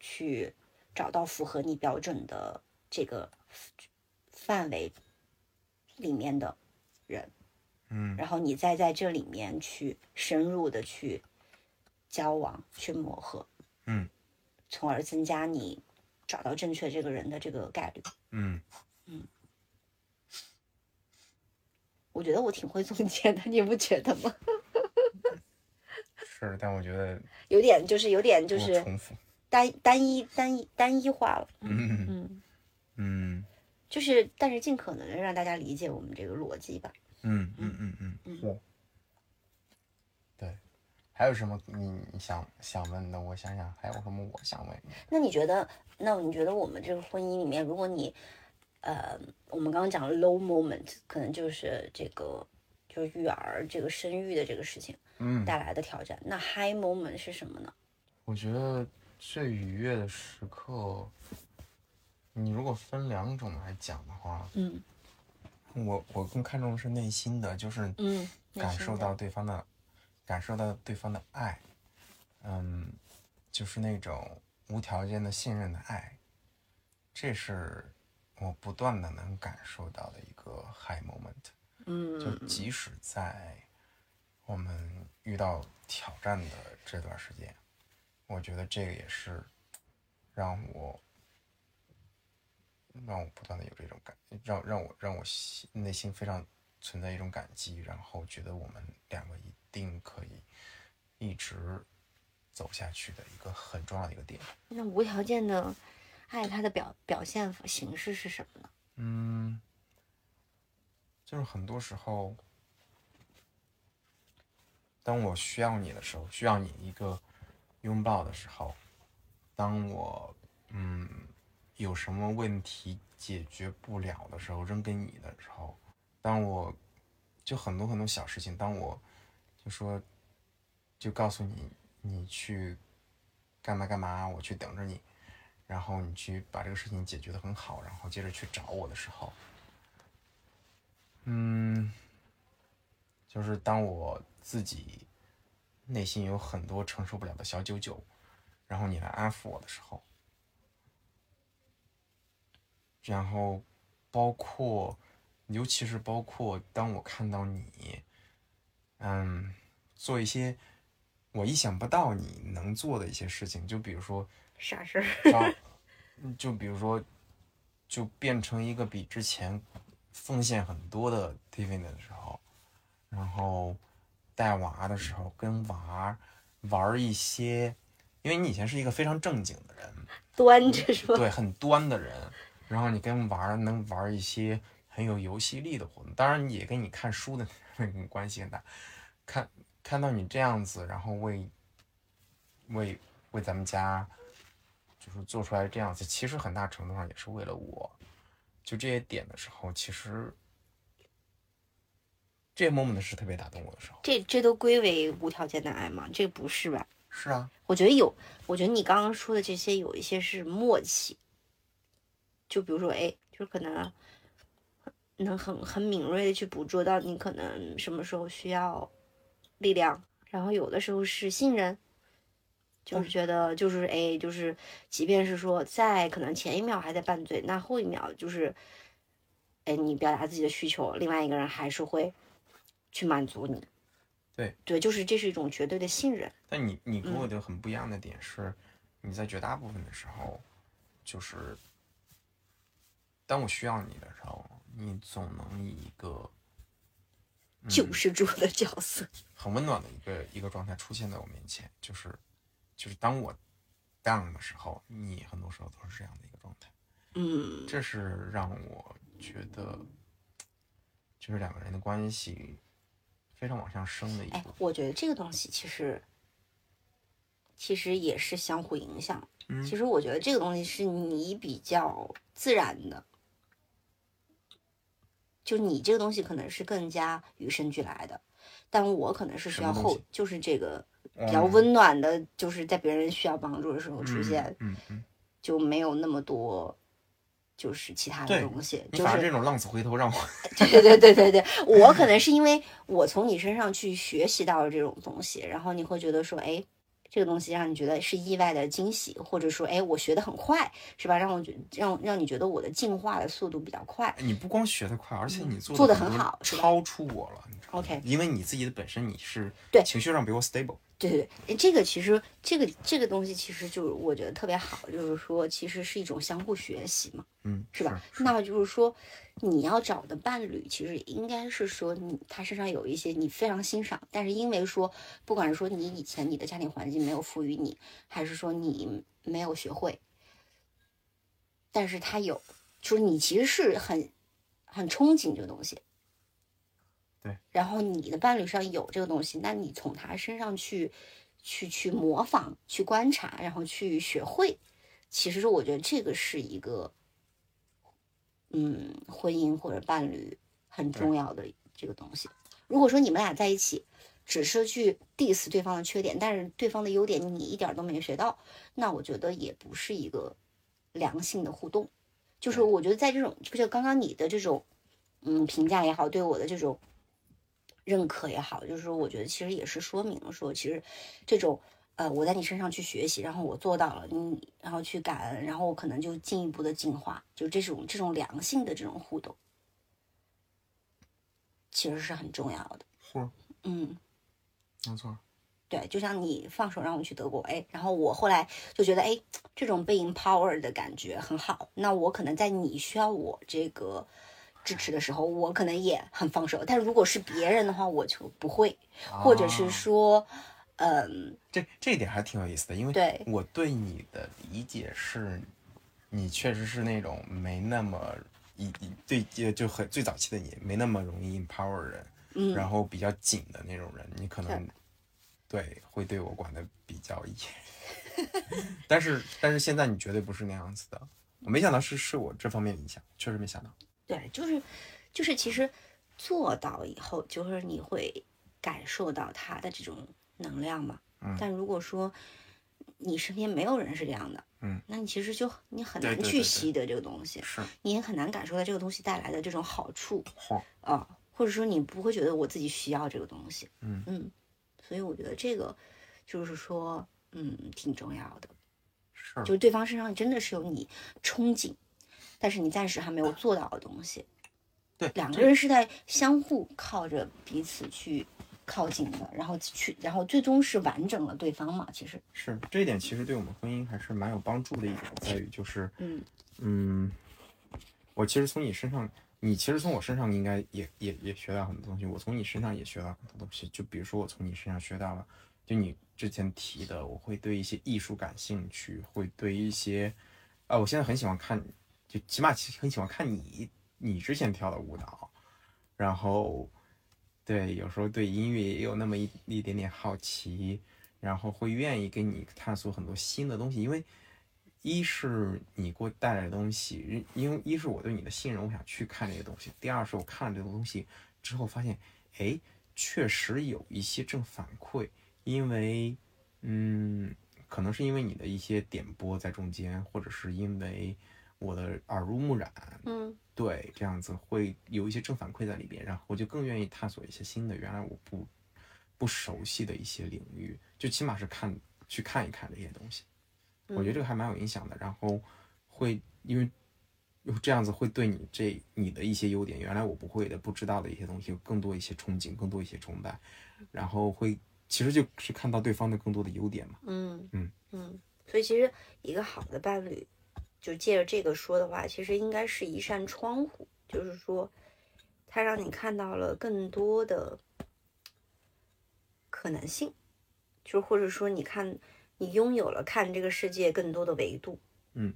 去找到符合你标准的这个范围里面的人，嗯然后你再在这里面去深入的去交往、去磨合，嗯从而增加你找到正确这个人的这个概率。嗯，我觉得我挺会总结的，你不觉得吗？是，但我觉得 有点就是有点就是重复。单单一单一单一化了。嗯嗯，嗯就是但是尽可能的让大家理解我们这个逻辑吧。嗯嗯嗯嗯嗯是。对，还有什么你你想想问的？我想想，还有什么我想问你？那你觉得，那你觉得我们这个婚姻里面，如果你，呃，我们刚刚讲了 low moment，可能就是这个就是育儿这个生育的这个事情嗯，带来的挑战。那 high moment 是什么呢？我觉得最愉悦的时刻，你如果分两种来讲的话，嗯我我更看重的是内心的，就是嗯，感受到对方的，感受到对方的爱，嗯，就是那种无条件的信任的爱，这是我不断的能感受到的一个 high moment。嗯就嗯即使在我们遇到挑战的这段时间，我觉得这个也是让我让我不断的有这种感，让让我让我心内心非常存在一种感激，然后觉得我们两个一定可以一直走下去的一个很重要的一个点。那无条件的爱，它的表表现形式是什么呢？嗯，就是很多时候，当我需要你的时候，需要你一个拥抱的时候，当我嗯有什么问题解决不了的时候，扔给你的时候，当我就很多很多小事情，当我就说就告诉你你去干嘛干嘛，我去等着你，然后你去把这个事情解决的很好，然后接着去找我的时候，嗯，就是当我自己内心有很多承受不了的小九九，然后你来安抚我的时候，然后包括，尤其是包括当我看到你，嗯，做一些我意想不到你能做的一些事情，就比如说啥事儿？招，就比如说，就变成一个比之前奉献很多的 Tiffany 的时候，然后带娃的时候跟娃玩一些因为你以前是一个非常正经的人，端着是吧？对，很端的人，然后你跟玩儿能玩儿一些很有游戏力的活动，当然也跟你看书的那种关系很大。看看到你这样子，然后为为为咱们家就是做出来这样子，其实很大程度上也是为了我。就这些点的时候，其实这些 moment 是特别打动我的时候。这这都归为无条件的爱吗？这不是吧？是啊，我觉得有，我觉得你刚刚说的这些有一些是默契，就比如说，哎，就是可能能很很敏锐的去捕捉到你可能什么时候需要力量，然后有的时候是信任，就是觉得就是哎，就是即便是说在可能前一秒还在拌嘴，那后一秒就是，哎，你表达自己的需求，另外一个人还是会去满足你。对对，就是这是一种绝对的信任。但你你跟我嗯的很不一样的点是，你在绝大部分的时候，就是当我需要你的时候，你总能以一个嗯救世主的角色。很温暖的一个一个状态出现在我面前，就是就是当我 down 的时候，你很多时候都是这样的一个状态，嗯，这是让我觉得就是两个人的关系非常往上升的一哎。，我觉得这个东西其实其实也是相互影响。嗯。其实我觉得这个东西是你比较自然的，就你这个东西可能是更加与生俱来的，但我可能是需要后就是这个比较嗯温暖的，就是在别人需要帮助的时候出现，嗯嗯，就没有那么多。就是其他的东西，就是这种浪子回头让我对对对对对，我可能是因为我从你身上去学习到了这种东西，然后你会觉得说，哎，这个东西让你觉得是意外的惊喜，或者说，哎，我学的很快，是吧？让我觉让让你觉得我的进化的速度比较快。你不光学得快，而且你做嗯做得得很好超出我了。OK 因为你自己的本身你是对情绪上比我 stable。对对对，这个其实这个这个东西其实就是我觉得特别好，就是说其实是一种相互学习嘛。嗯，是吧？那么就是说，你要找的伴侣，其实应该是说你他身上有一些你非常欣赏，但是因为说，不管是说你以前你的家庭环境没有赋予你，还是说你没有学会，但是他有，就是你其实是很很憧憬这个东西。对。然后你的伴侣上有这个东西，那你从他身上去去去模仿、去观察，然后去学会。其实我觉得这个是一个，嗯，婚姻或者伴侣很重要的这个东西。如果说你们俩在一起，只是去 diss 对方的缺点，但是对方的优点你一点儿都没学到，那我觉得也不是一个良性的互动。就是我觉得在这种，就刚刚你的这种，嗯，评价也好，对我的这种认可也好，就是说，我觉得其实也是说明了说，其实这种呃，我在你身上去学习，然后我做到了，你然后去感恩，然后我可能就进一步的进化，就这种这种良性的这种互动，其实是很重要的。是，嗯，没错。对，就像你放手让我去德国，哎，然后我后来就觉得，哎，这种被 empower 的感觉很好。那我可能在你需要我这个支持的时候，我可能也很放手。但如果是别人的话，我就不会，或者是啊。说，嗯，这这一点还挺有意思的，因为对。我对你的理解是，你确实是那种没那么一一对就就很最早期的你没那么容易 empower 人，嗯。然后比较紧的那种人，你可能对。会对我管的比较严，但是但是现在你绝对不是那样子的，我没想到是是我这方面影响，确实没想到。对，就是就是，其实做到以后，就是你会感受到他的这种能量嘛。嗯但如果说你身边没有人是这样的，嗯，那你其实就你很难去习得这个东西，是，你也很难感受到这个东西带来的这种好处嚯，啊，或者说你不会觉得我自己需要这个东西。嗯嗯，所以我觉得这个就是说，嗯，挺重要的。是，就是对方身上真的是有你憧憬，但是你暂时还没有做到的东西。对，两个人是在相互靠着彼此去靠近的，然后去，然后最终是完整了对方嘛。其实，是这一点，其实对我们婚姻还是蛮有帮助的一点，在于就是，嗯嗯，我其实从你身上，你其实从我身上应该也也也学到很多东西，我从你身上也学到很多东西。就比如说，我从你身上学到了就你之前提的，我会对一些艺术感兴趣，会对一些，啊，我现在很喜欢看，就起码很喜欢看你你之前跳的舞蹈，然后，对，有时候对音乐也有那么一一点点好奇，然后会愿意跟你探索很多新的东西，因为一是你给我带来的东西，因为一是我对你的信任，我想去看这些东西；第二是我看了这个东西之后发现，哎。确实有一些正反馈，因为，嗯，可能是因为你的一些点播在中间，或者是因为我的耳濡目染，嗯，对，这样子会有一些正反馈在里边，然后我就更愿意探索一些新的，原来我不不熟悉的一些领域，就起码是看去看一看这些东西，我觉得这个还蛮有影响的，然后会因为。又这样子会对你这你的一些优点，原来我不会的、不知道的一些东西，有更多一些憧憬，更多一些崇拜，然后会其实就是看到对方的更多的优点嘛。嗯嗯嗯，所以其实一个好的伴侣，就借着这个说的话，其实应该是一扇窗户，就是说，它让你看到了更多的可能性，就或者说你看你拥有了看这个世界更多的维度。嗯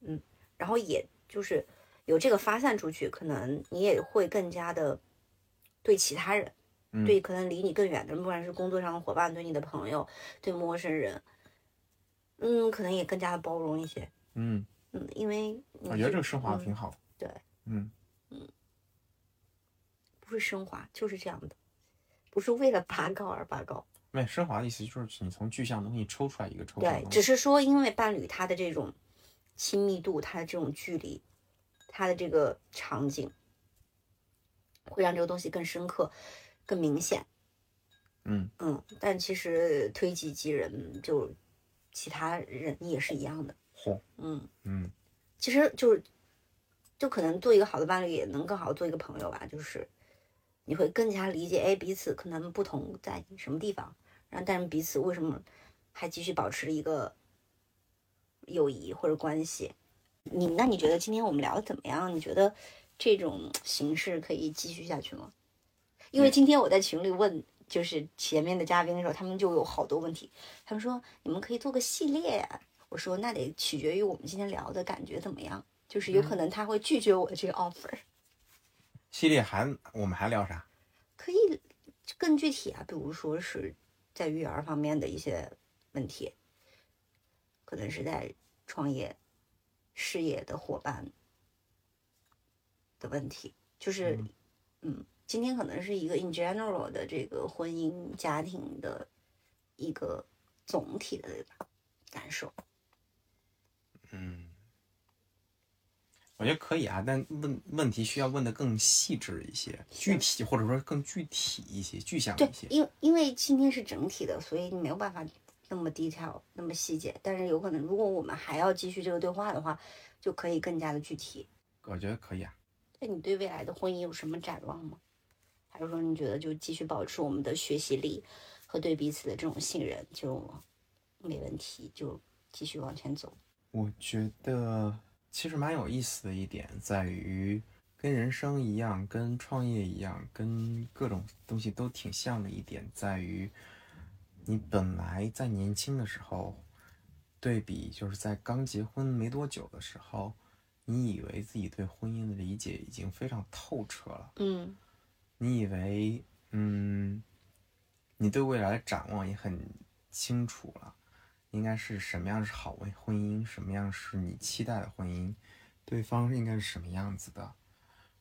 嗯。然后也就是有这个发散出去，可能你也会更加的对其他人，对可能离你更远的人，不管是工作上的伙伴，对你的朋友，对陌生人，嗯，可能也更加的包容一些。嗯嗯，因为我觉得这个升华挺好。对，嗯嗯，不是升华，就是这样的，不是为了拔高而拔高。没升华的意思就是你从具象东西抽出来一个抽象。对，只是说因为伴侣他的这种。亲密度，他的这种距离，他的这个场景，会让这个东西更深刻、更明显。嗯嗯，但其实推己及人，就其他人也是一样的。嚯，嗯嗯，其实就是，就可能做一个好的伴侣，也能更好做一个朋友吧。就是你会更加理解，哎，彼此可能不同在什么地方，然后但是彼此为什么还继续保持一个。友谊或者关系，你那你觉得今天我们聊的怎么样？你觉得这种形式可以继续下去吗？因为今天我在群里问，就是前面的嘉宾的时候，他们就有好多问题。他们说你们可以做个系列呀。我说那得取决于我们今天聊的感觉怎么样，就是有可能他会拒绝我的这个 offer。系列还我们还聊啥？可以更具体啊，比如说是在育儿方面的一些问题。可能是在创业、事业的伙伴的问题，就是，嗯，今天可能是一个 in general 的这个婚姻家庭的一个总体的感受。嗯，我觉得可以啊，但问问题需要问的更细致一些、具体，或者说更具体一些、具象一些。因因为今天是整体的，所以你没有办法。那么 detail，那么细节，但是有可能，如果我们还要继续这个对话的话，就可以更加的具体。我觉得可以啊。那你对未来的婚姻有什么展望吗？还是说你觉得就继续保持我们的学习力和对彼此的这种信任就没问题，就继续往前走？我觉得其实蛮有意思的一点在于，跟人生一样，跟创业一样，跟各种东西都挺像的一点在于。你本来在年轻的时候，对比就是在刚结婚没多久的时候，你以为自己对婚姻的理解已经非常透彻了，嗯，你以为，嗯，你对未来的展望也很清楚了，应该是什么样是好婚婚姻，什么样是你期待的婚姻，对方应该是什么样子的，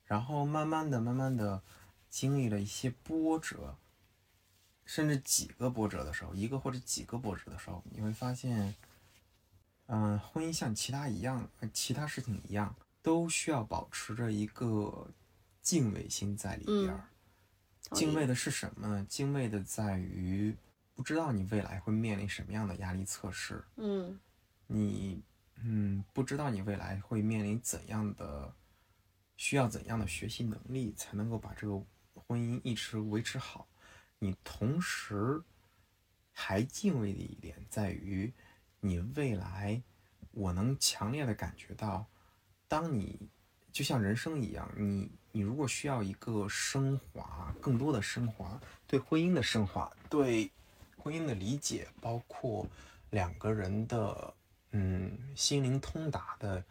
然后慢慢的、慢慢的经历了一些波折。甚至几个波折的时候，一个或者几个波折的时候，你会发现，嗯，婚姻像其他一样，其他事情一样，都需要保持着一个敬畏心在里边儿。敬畏的是什么呢？敬畏的在于不知道你未来会面临什么样的压力测试。嗯，你嗯，不知道你未来会面临怎样的，需要怎样的学习能力才能够把这个婚姻一直维持好。你同时还敬畏的一点在于，你未来，我能强烈的感觉到，当你就像人生一样，你你如果需要一个升华，更多的升华，对婚姻的升华，对婚姻的理解，包括两个人的嗯心灵通达的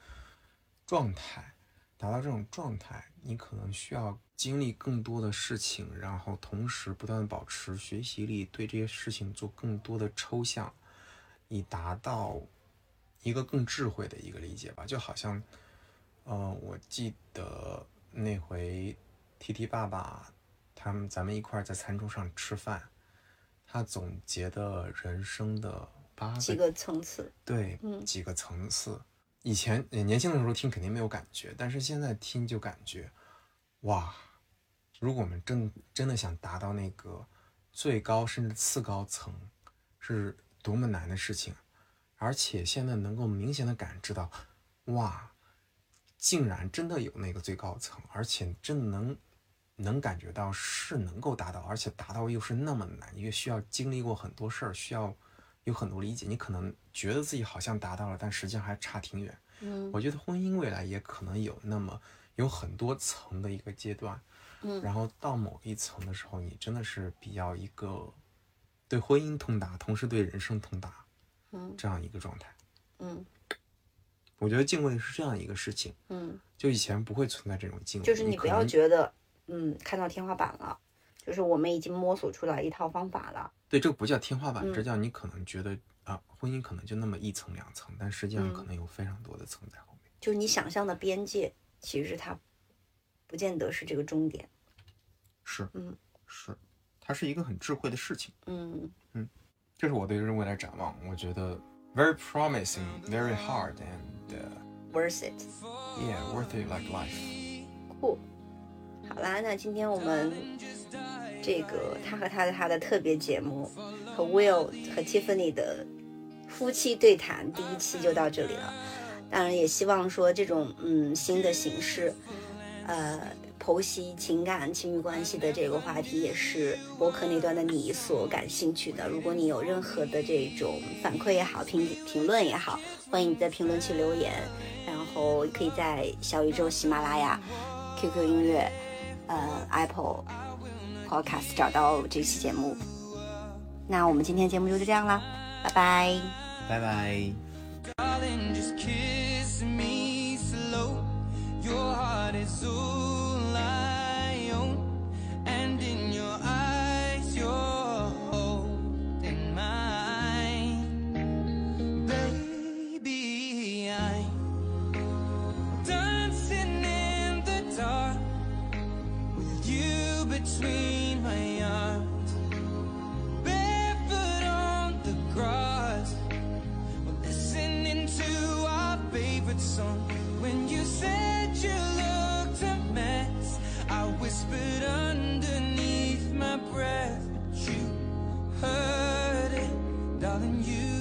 状态，达到这种状态，你可能需要经历更多的事情，然后同时不断保持学习力，对这些事情做更多的抽象，以达到一个更智慧的一个理解吧。就好像，呃，我记得那回 T T 爸爸他们咱们一块在餐桌上吃饭。他总结的人生的八几个层次，对，嗯几个层次。以前年轻的时候听肯定没有感觉，但是现在听就感觉，哇！如果我们真真的想达到那个最高甚至次高层，是多么难的事情。而且现在能够明显的感知到，哇，竟然真的有那个最高层，而且真的能。能感觉到是能够达到，而且达到又是那么难，因为需要经历过很多事儿，需要有很多理解。你可能觉得自己好像达到了，但实际上还差挺远。嗯，我觉得婚姻未来也可能有那么有很多层的一个阶段。嗯，然后到某一层的时候，你真的是比较一个对婚姻通达，同时对人生通达，嗯，这样一个状态。嗯，我觉得敬畏是这样一个事情。嗯，就以前不会存在这种敬畏，就是你不要觉得。嗯，看到天花板了，就是我们已经摸索出来一套方法了。对，这个不叫天花板，这叫你可能觉得啊，婚姻可能就那么一层两层，但实际上可能有非常多的层在后面。就是你想象的边界，其实它不见得是这个终点。是，嗯，是，它是一个很智慧的事情。嗯嗯，这是我对未来展望，我觉得 very promising, very hard and worth it. Yeah, worth it like life. Cool. 好啦，那今天我们这个他和他的他的特别节目和 Will 和 Tiffany 的夫妻对谈第一期就到这里了。当然，也希望说这种嗯新的形式，呃，剖析情感亲密关系的这个话题，也是博客那端的你所感兴趣的。如果你有任何的这种反馈也好，评评论也好，欢迎你在评论区留言，然后可以在小宇宙、喜马拉雅、QQ 音乐。呃，Apple Podcast 找到这期节目。那我们今天节目就这样啦，拜拜，拜拜。between hurt it, darling. You.